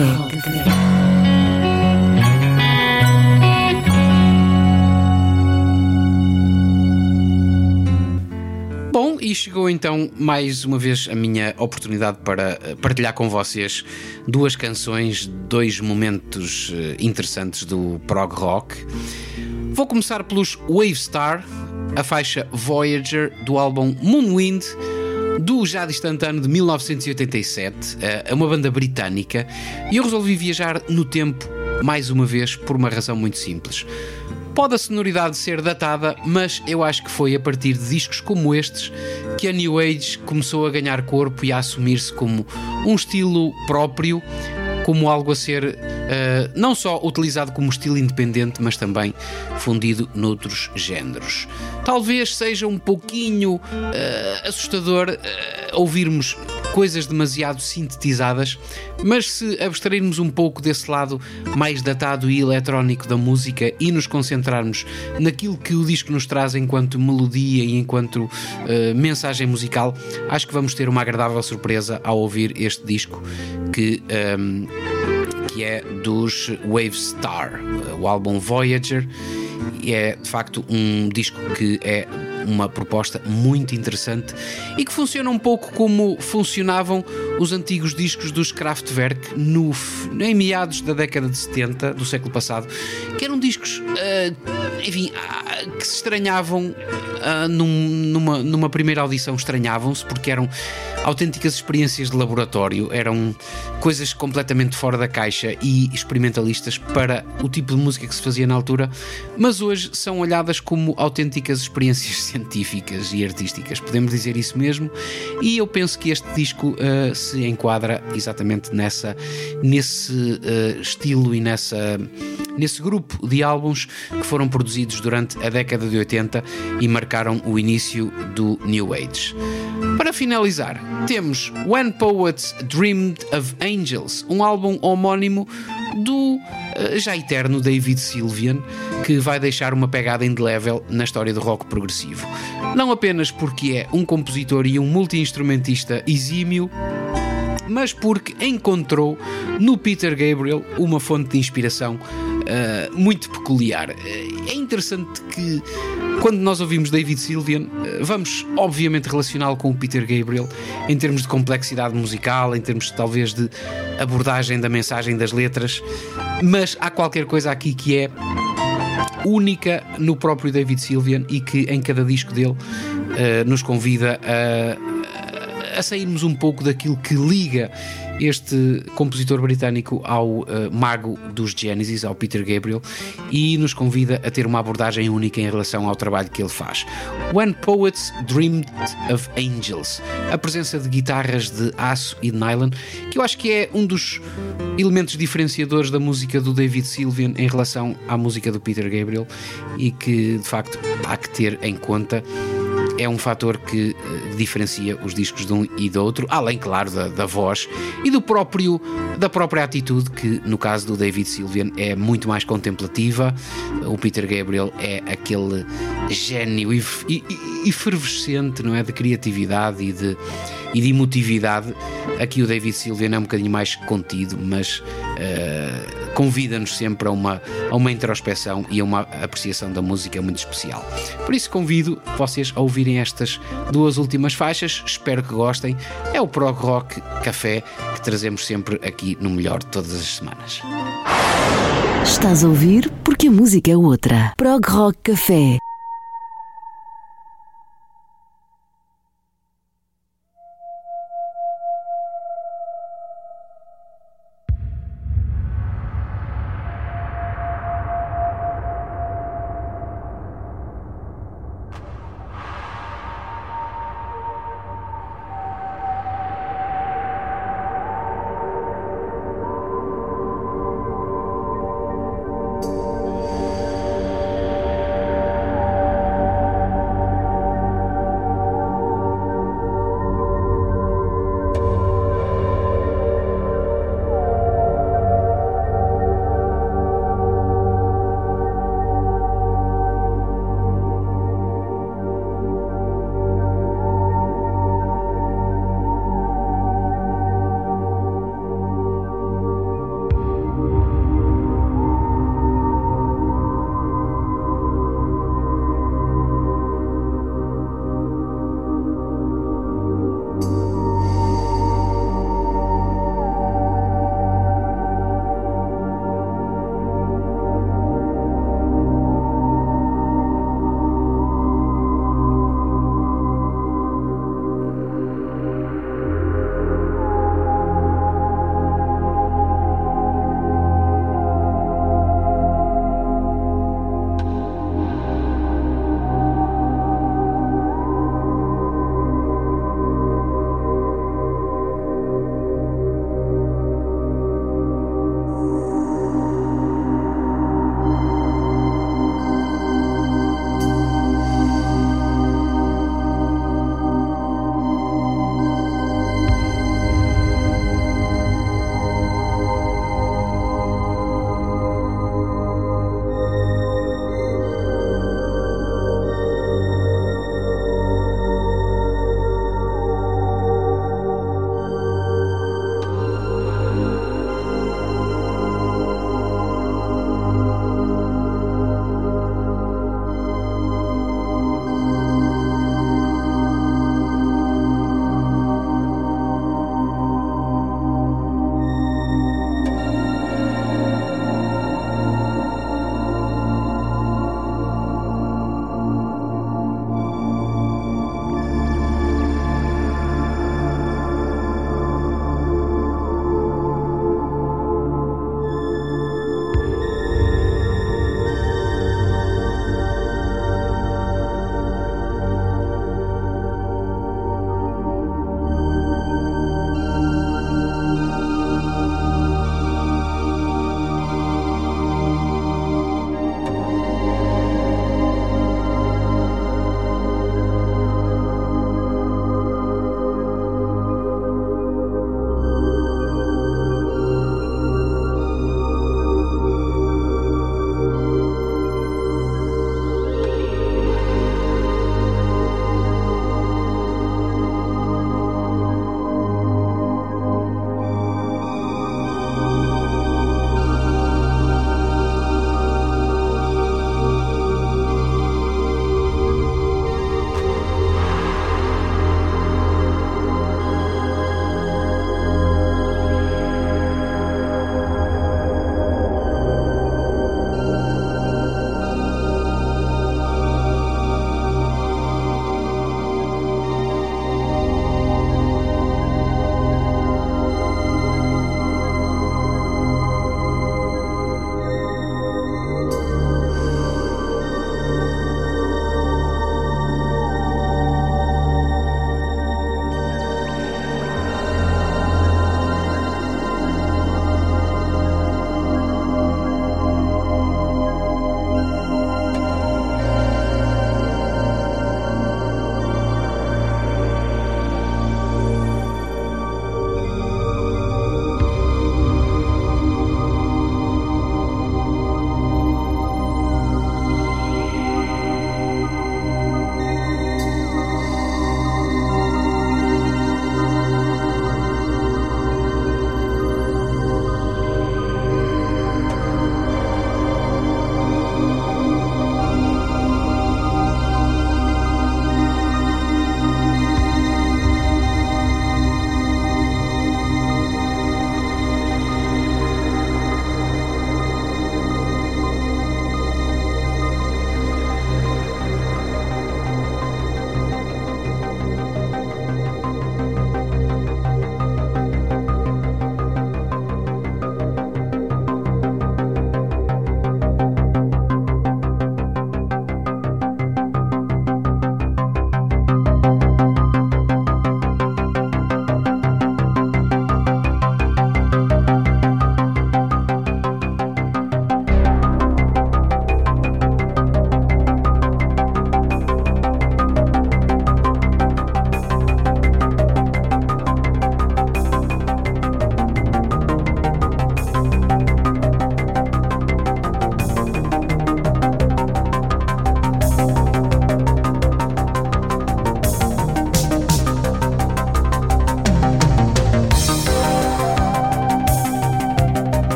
Bom, e chegou então mais uma vez a minha oportunidade para eh, partilhar com vocês duas canções, dois momentos eh, interessantes do prog rock. Vou começar pelos Wave Star, a faixa Voyager do álbum Moonwind do já distante ano de 1987. Eh, É uma banda britânica e eu resolvi viajar no tempo mais uma vez por uma razão muito simples. Pode a sonoridade ser datada, mas eu acho que foi a partir de discos como estes que a New Age começou a ganhar corpo e a assumir-se como um estilo próprio, como algo a ser eh, não só utilizado como estilo independente, mas também fundido noutros géneros. Talvez seja um pouquinho eh, assustador eh, ouvirmos coisas demasiado sintetizadas, mas se abstrairmos um pouco desse lado mais datado e eletrónico da música e nos concentrarmos naquilo que o disco nos traz enquanto melodia e enquanto eh, mensagem musical, acho que vamos ter uma agradável surpresa ao ouvir este disco que. ehm, que é dos Wave Star, o álbum Voyager. E é de facto um disco que é uma proposta muito interessante e que funciona um pouco como funcionavam os antigos discos dos Kraftwerk no, em meados da década de 70 do século passado, que eram discos, ah, enfim, ah, que se estranhavam ah, num- numa, numa primeira audição, estranhavam-se porque eram autênticas experiências de laboratório, eram coisas completamente fora da caixa e experimentalistas para o tipo de música que se fazia na altura, mas hoje são olhadas como autênticas experiências científicas e artísticas, podemos dizer isso mesmo, e eu penso que este disco ah, se enquadra exatamente nessa, nesse ah, estilo e nessa, nesse grupo de álbuns que foram produzidos durante a década de 80 e marcaram o início do New Age. Para finalizar, temos When Poets Dreamed of Angels, um álbum homónimo do eh, já eterno David Sylvian, que vai deixar uma pegada indelével na história do rock progressivo. Não apenas porque é um compositor e um multi-instrumentista exímio, mas porque encontrou no Peter Gabriel uma fonte de inspiração uh, muito peculiar. Uh, É interessante que quando nós ouvimos David Sylvian, uh, vamos obviamente relacioná-lo com o Peter Gabriel em termos de complexidade musical, em termos talvez de abordagem da mensagem das letras, mas há qualquer coisa aqui que é única no próprio David Sylvian e que em cada disco dele nos convida a, a sairmos um pouco daquilo que liga este compositor britânico ao eh, mago dos Genesis, ao Peter Gabriel, e nos convida a ter uma abordagem única em relação ao trabalho que ele faz. When Poets Dreamed of Angels, a presença de guitarras de aço e de nylon, que eu acho que é um dos elementos diferenciadores da música do David Sylvian em relação à música do Peter Gabriel e que de facto há que ter em conta é um fator que eh, diferencia os discos de um e do outro, além, claro, da, da voz e do próprio, da própria atitude, que no caso do David Sylvian é muito mais contemplativa. O Peter Gabriel é aquele gênio efervescente, não é? De criatividade e de, e de emotividade. Aqui o David Sylvian é um bocadinho mais contido, mas eh, convida-nos sempre a uma, a uma introspeção e a uma apreciação da música muito especial. Por isso convido vocês a ouvirem estas duas últimas faixas, espero que gostem. É o Prog Rock Café que trazemos sempre aqui no melhor todas as semanas. Estás a ouvir porque a música é outra. Prog Rock Café.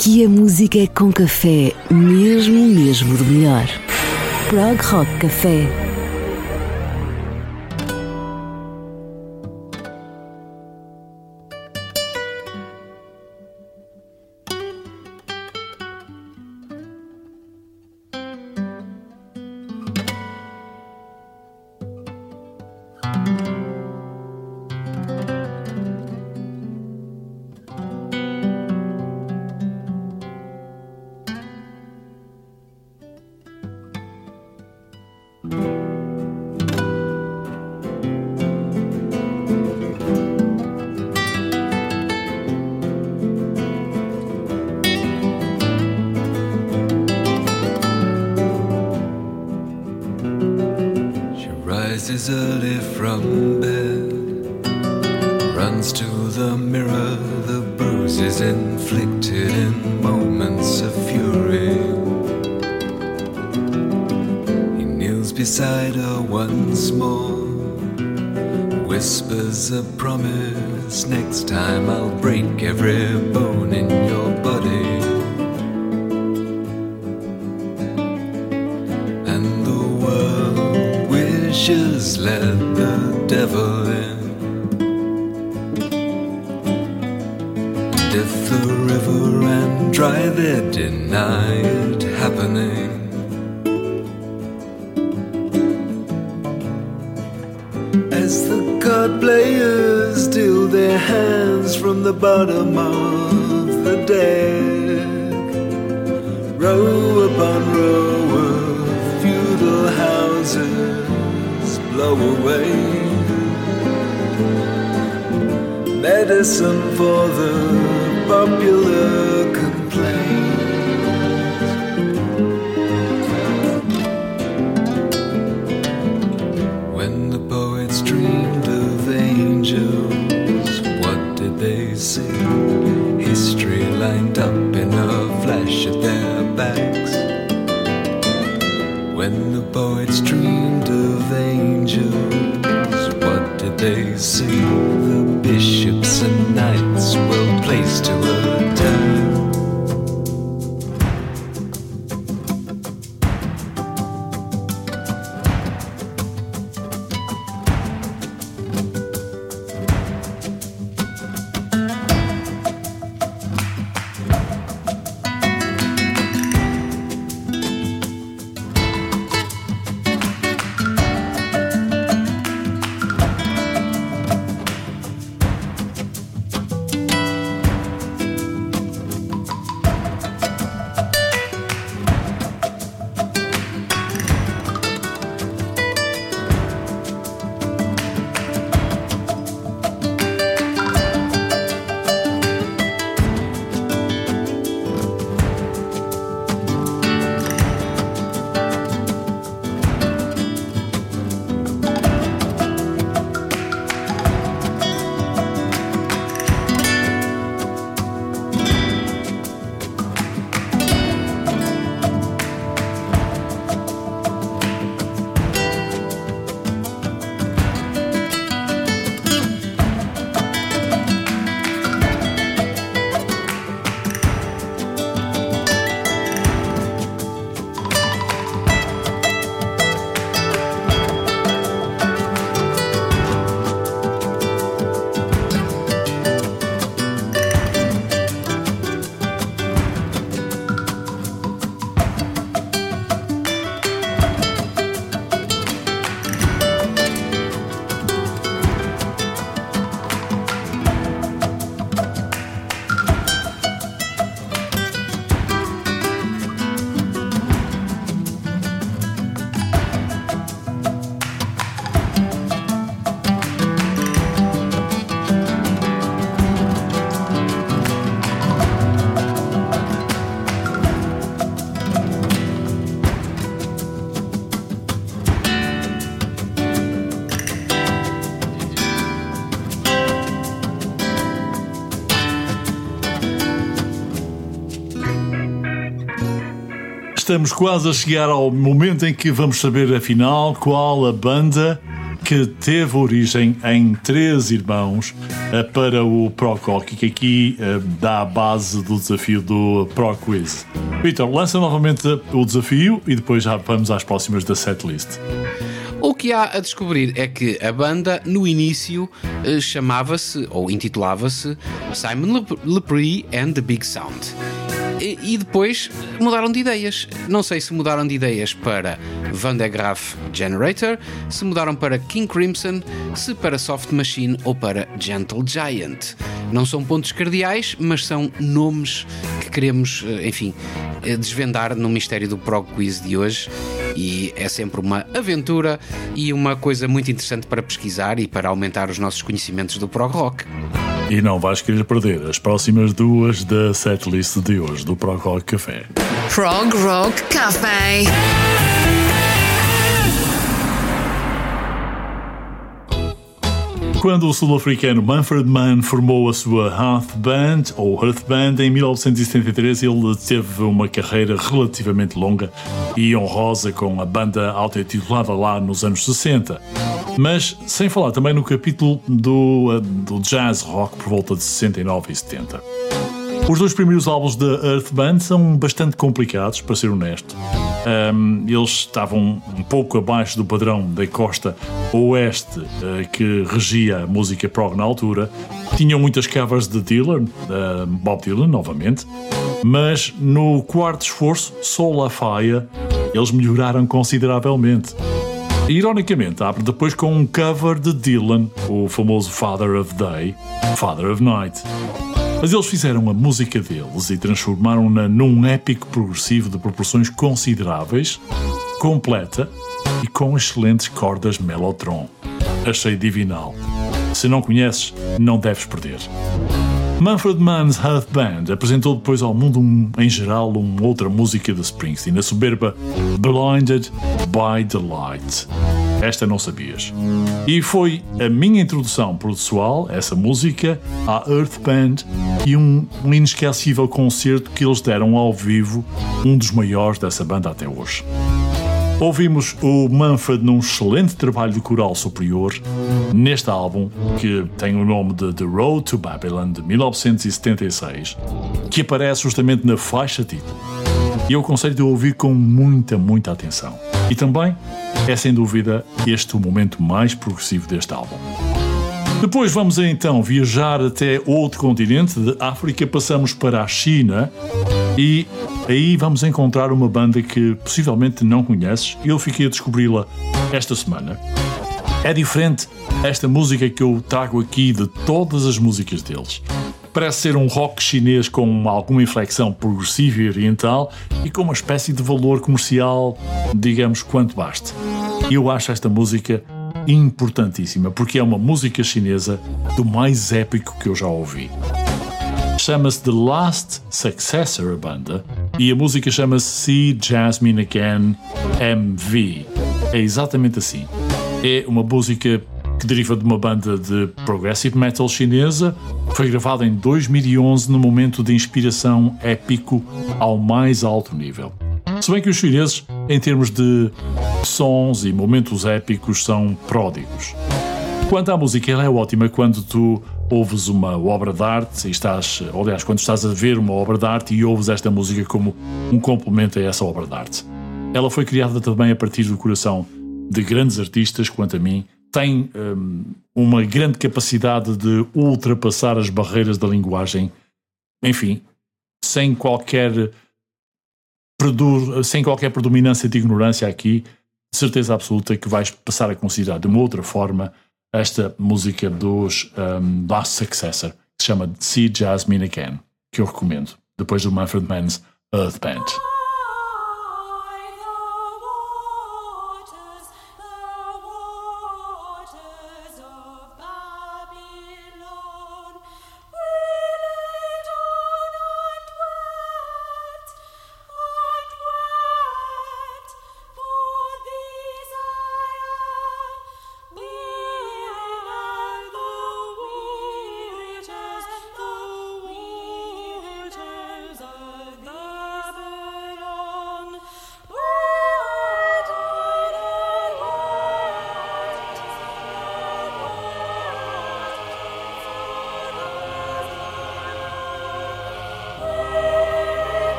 Aqui a música é com café, mesmo, mesmo do melhor. Prog Rock Café. Promise next time I'll break every bone in your body. and the world wishes let the devil in. And if the river ran dry, it happening. Bottom of the deck row upon row of feudal houses blow away. Medicine for the popular dreamed of angels, what did they see? Estamos quase a chegar ao momento em que vamos saber afinal qual a banda que teve origem em três irmãos eh, para o Pro Rock, que aqui eh, dá a base do desafio do Pro Quiz. Vitor, lança novamente o desafio e depois já vamos às próximas da setlist. O que há a descobrir é que a banda, no início, eh, chamava-se, ou intitulava-se, Simon Lep- Lepre and the Big Sound. E depois mudaram de ideias. Não sei se mudaram de ideias para Van der Graaf Generator, se mudaram para King Crimson, se para Soft Machine ou para Gentle Giant. Não são pontos cardeais, mas são nomes que queremos, eh, enfim, eh, desvendar no mistério do Prog Quiz de hoje. E é sempre uma aventura e uma coisa muito interessante para pesquisar e para aumentar os nossos conhecimentos do prog rock. E não vais querer perder as próximas duas da setlist de hoje do Pro Rock Café. Prog Rock Cafe. Quando o sul-africano Manfred Mann formou a sua Hearth Band, ou Earth Band, em 1973, ele teve uma carreira relativamente longa e honrosa com a banda auto-intitulada lá nos anos 60. Mas sem falar também no capítulo do, eh, do jazz rock por volta de 69 e 70. Os dois primeiros álbuns da Earth Band são bastante complicados, para ser honesto. Um, eles estavam um pouco abaixo do padrão da costa oeste eh, que regia a música prog na altura. Tinham muitas covers de Dylan, eh, Bob Dylan, novamente. Mas no quarto esforço, Soul a Fire, eles melhoraram consideravelmente. Ironicamente, abre depois com um cover de Dylan, o famoso Father of Day, Father of Night. Mas eles fizeram a música deles e transformaram-na num épico progressivo de proporções consideráveis, completa e com excelentes cordas Mellotron. Achei divinal. Se não conheces, não deves perder. Manfred Mann's Hearth Band apresentou depois ao mundo um- em geral uma outra música de Springsteen, a soberba Blinded by the Light. Esta não sabias. E foi a minha introdução processual, essa música, à Earth Band e um, um inesquecível concerto que eles deram ao vivo, um dos maiores dessa banda até hoje. Ouvimos o Manfred num excelente trabalho de coral superior neste álbum, que tem o nome de The Road to Babylon de 1976, que aparece justamente na faixa título. E eu aconselho de ouvir com muita, muita atenção. E também é sem dúvida este o momento mais progressivo deste álbum. Depois vamos então viajar até outro continente, de África passamos para a China e aí vamos encontrar uma banda que possivelmente não conheces e eu fiquei a descobri-la esta semana. É diferente esta música que eu trago aqui de todas as músicas deles. Parece ser um rock chinês com alguma inflexão progressiva e oriental e com uma espécie de valor comercial, digamos, quanto baste. Eu acho esta música importantíssima porque é uma música chinesa do mais épico que eu já ouvi. Chama-se The Last Successor, a banda, e a música chama-se See Jasmine Again MV. É exatamente assim. É uma música que deriva de uma banda de progressive metal chinesa. Foi gravada em 2011 no momento de inspiração épico ao mais alto nível. Se bem que os chineses, em termos de sons e momentos épicos, são pródigos. Quanto à música, ela é ótima quando tu ouves uma obra de arte e estás, aliás, quando estás a ver uma obra de arte e ouves esta música como um complemento a essa obra de arte. Ela foi criada também a partir do coração de grandes artistas, quanto a mim, tem hum, uma grande capacidade de ultrapassar as barreiras da linguagem, enfim, sem qualquer sem qualquer predominância de ignorância aqui, certeza absoluta que vais passar a considerar de uma outra forma esta música dos um, Last Successor, que se chama See Jasmine Again, que eu recomendo, depois do Manfred Mann's Earth Band.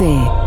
Rock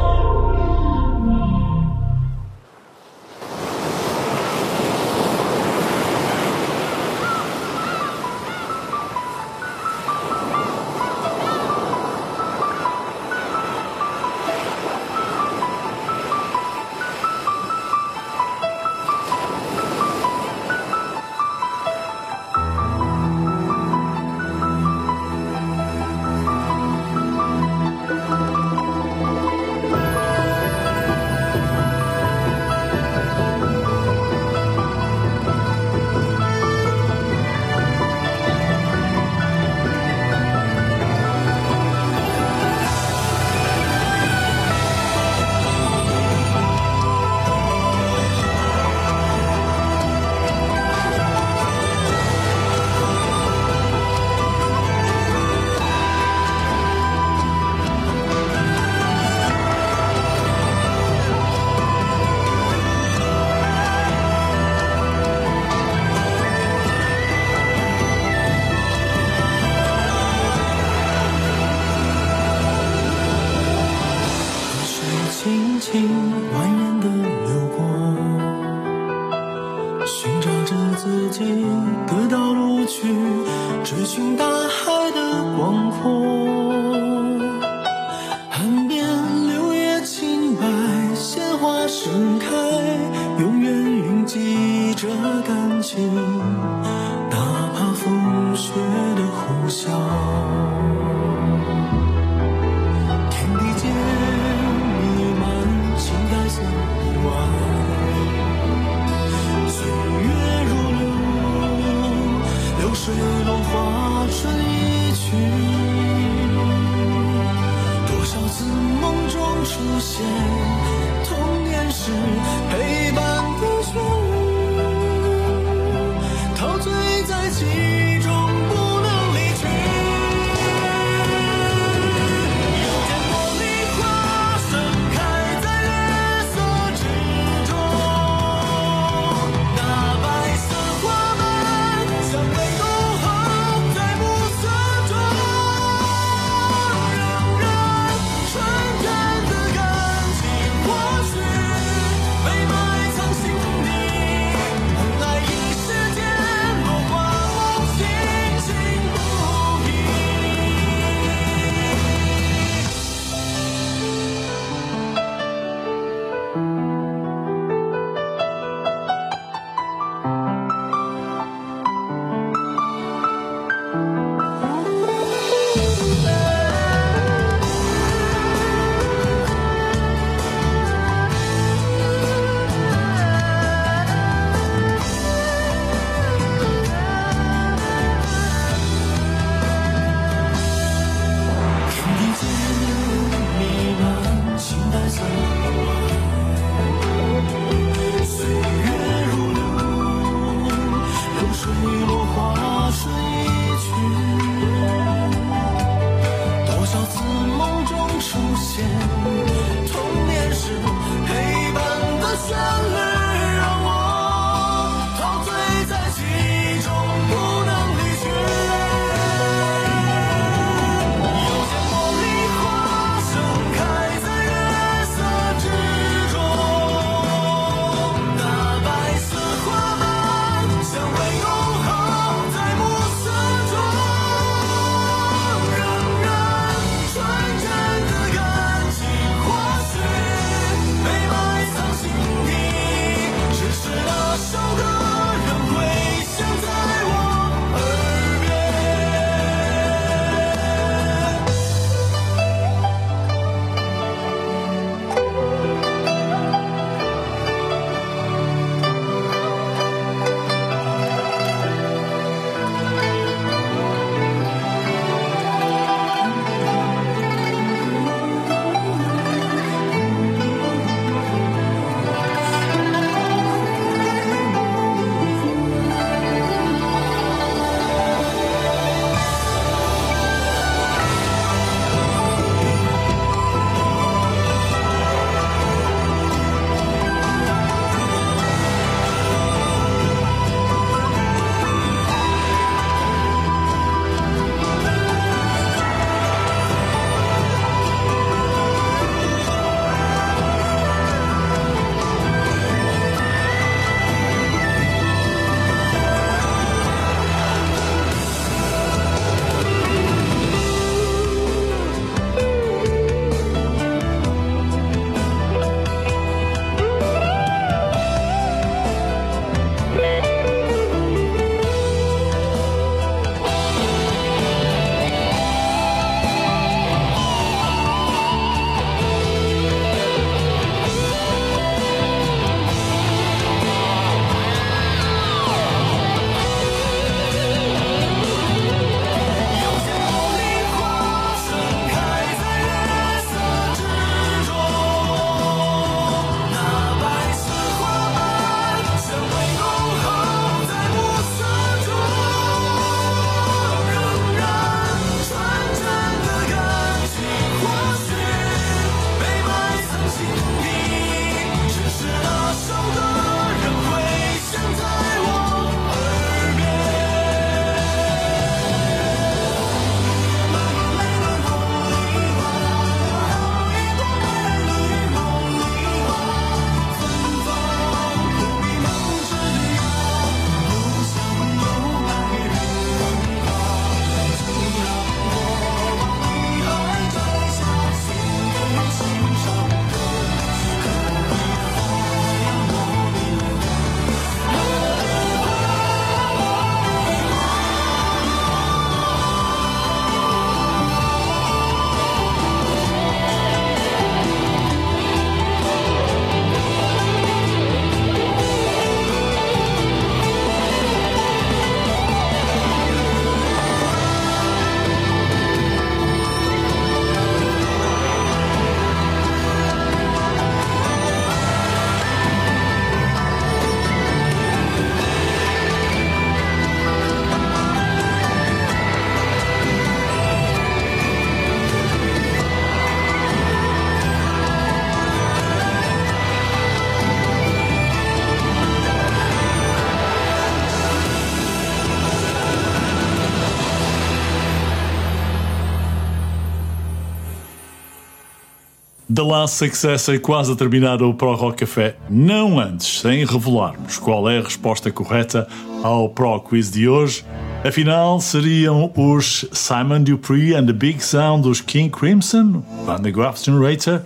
The Last Success é quase a terminar o Pro Rock Café, não antes, sem revelarmos qual é a resposta correta ao Pro Quiz de hoje. Afinal, seriam os Simon Dupree and the Big Sound dos King Crimson, Van de Graaff Generator,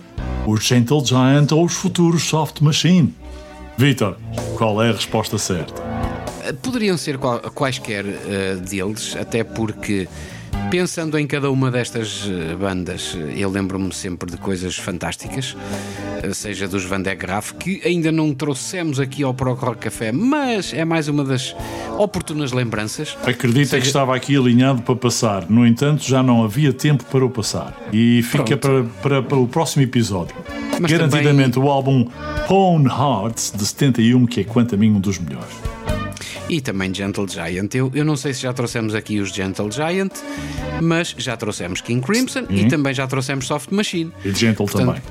os Gentle Giant ou os futuros Soft Machine? Vitor, qual é a resposta certa? Poderiam ser quaisquer eh, deles, até porque pensando em cada uma destas eh, bandas, eh, eu lembro-me sempre de coisas fantásticas, eh, seja dos Van de Graaff, que ainda não trouxemos aqui ao Pro Rock Café, mas é mais uma das oportunas lembranças. Acredita que estava aqui alinhado para passar, no entanto, já não havia tempo para o passar. E fica para, para, para o próximo episódio. Mas Garantidamente o álbum Pone Hearts de 71, que é quanto a mim um dos melhores. E também Gentle Giant. Eu, eu não sei se já trouxemos aqui os Gentle Giant, mas já trouxemos King Crimson e Uhum. também já trouxemos Soft Machine. E Gentle também.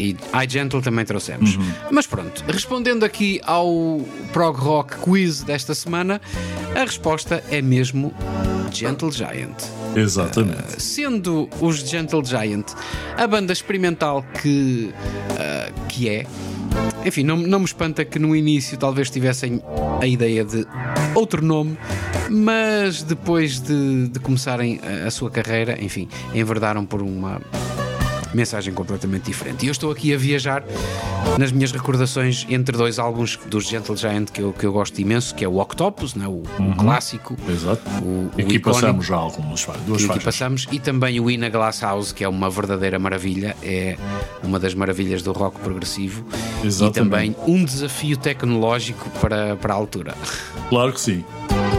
E I Gentle também trouxemos. Uhum. Mas pronto, respondendo aqui ao Prog Rock Quiz desta semana, a resposta é mesmo Gentle Giant. Exatamente. Sendo os Gentle Giant a banda experimental que, ah, que é, enfim, não, não me espanta que no início talvez tivessem a ideia de outro nome, mas depois de, de começarem a, a sua carreira, enfim, enverdaram por uma mensagem completamente diferente. E eu estou aqui a viajar nas minhas recordações entre dois álbuns dos Gentle Giant que eu, que eu gosto imenso, que é o Octopus, né? o, o Uhum. clássico. Exato. O, o aqui passamos já algumas duas E aqui faixas. passamos e também o In a Glass House, que é uma verdadeira maravilha, é uma das maravilhas do rock progressivo Exatamente. e também um desafio tecnológico para, para a altura. Claro que sim.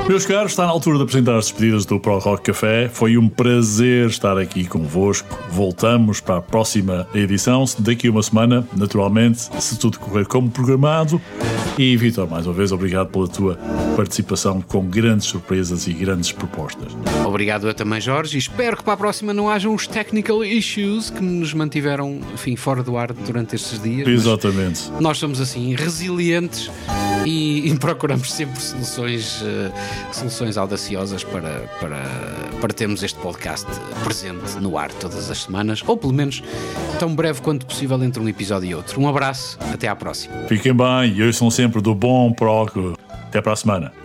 Meus caros, está na altura de apresentar as despedidas do Pro Rock Café. Foi um prazer estar aqui convosco. Voltamos para a próxima edição, daqui a uma semana, naturalmente, se tudo correr como programado. E, Vitor, mais uma vez, obrigado pela tua participação com grandes surpresas e grandes propostas. Obrigado eu também, Jorge, e espero que para a próxima não hajam os technical issues que nos mantiveram, enfim, fora do ar durante estes dias. Exatamente. Nós somos assim, resilientes e, e procuramos sempre soluções, eh, soluções audaciosas para, para, para termos este podcast presente no ar todas as semanas, ou pelo menos tão breve quanto possível entre um episódio e outro. Um abraço, até à próxima. Fiquem bem e ouçam sempre do bom Pro. Até para a semana.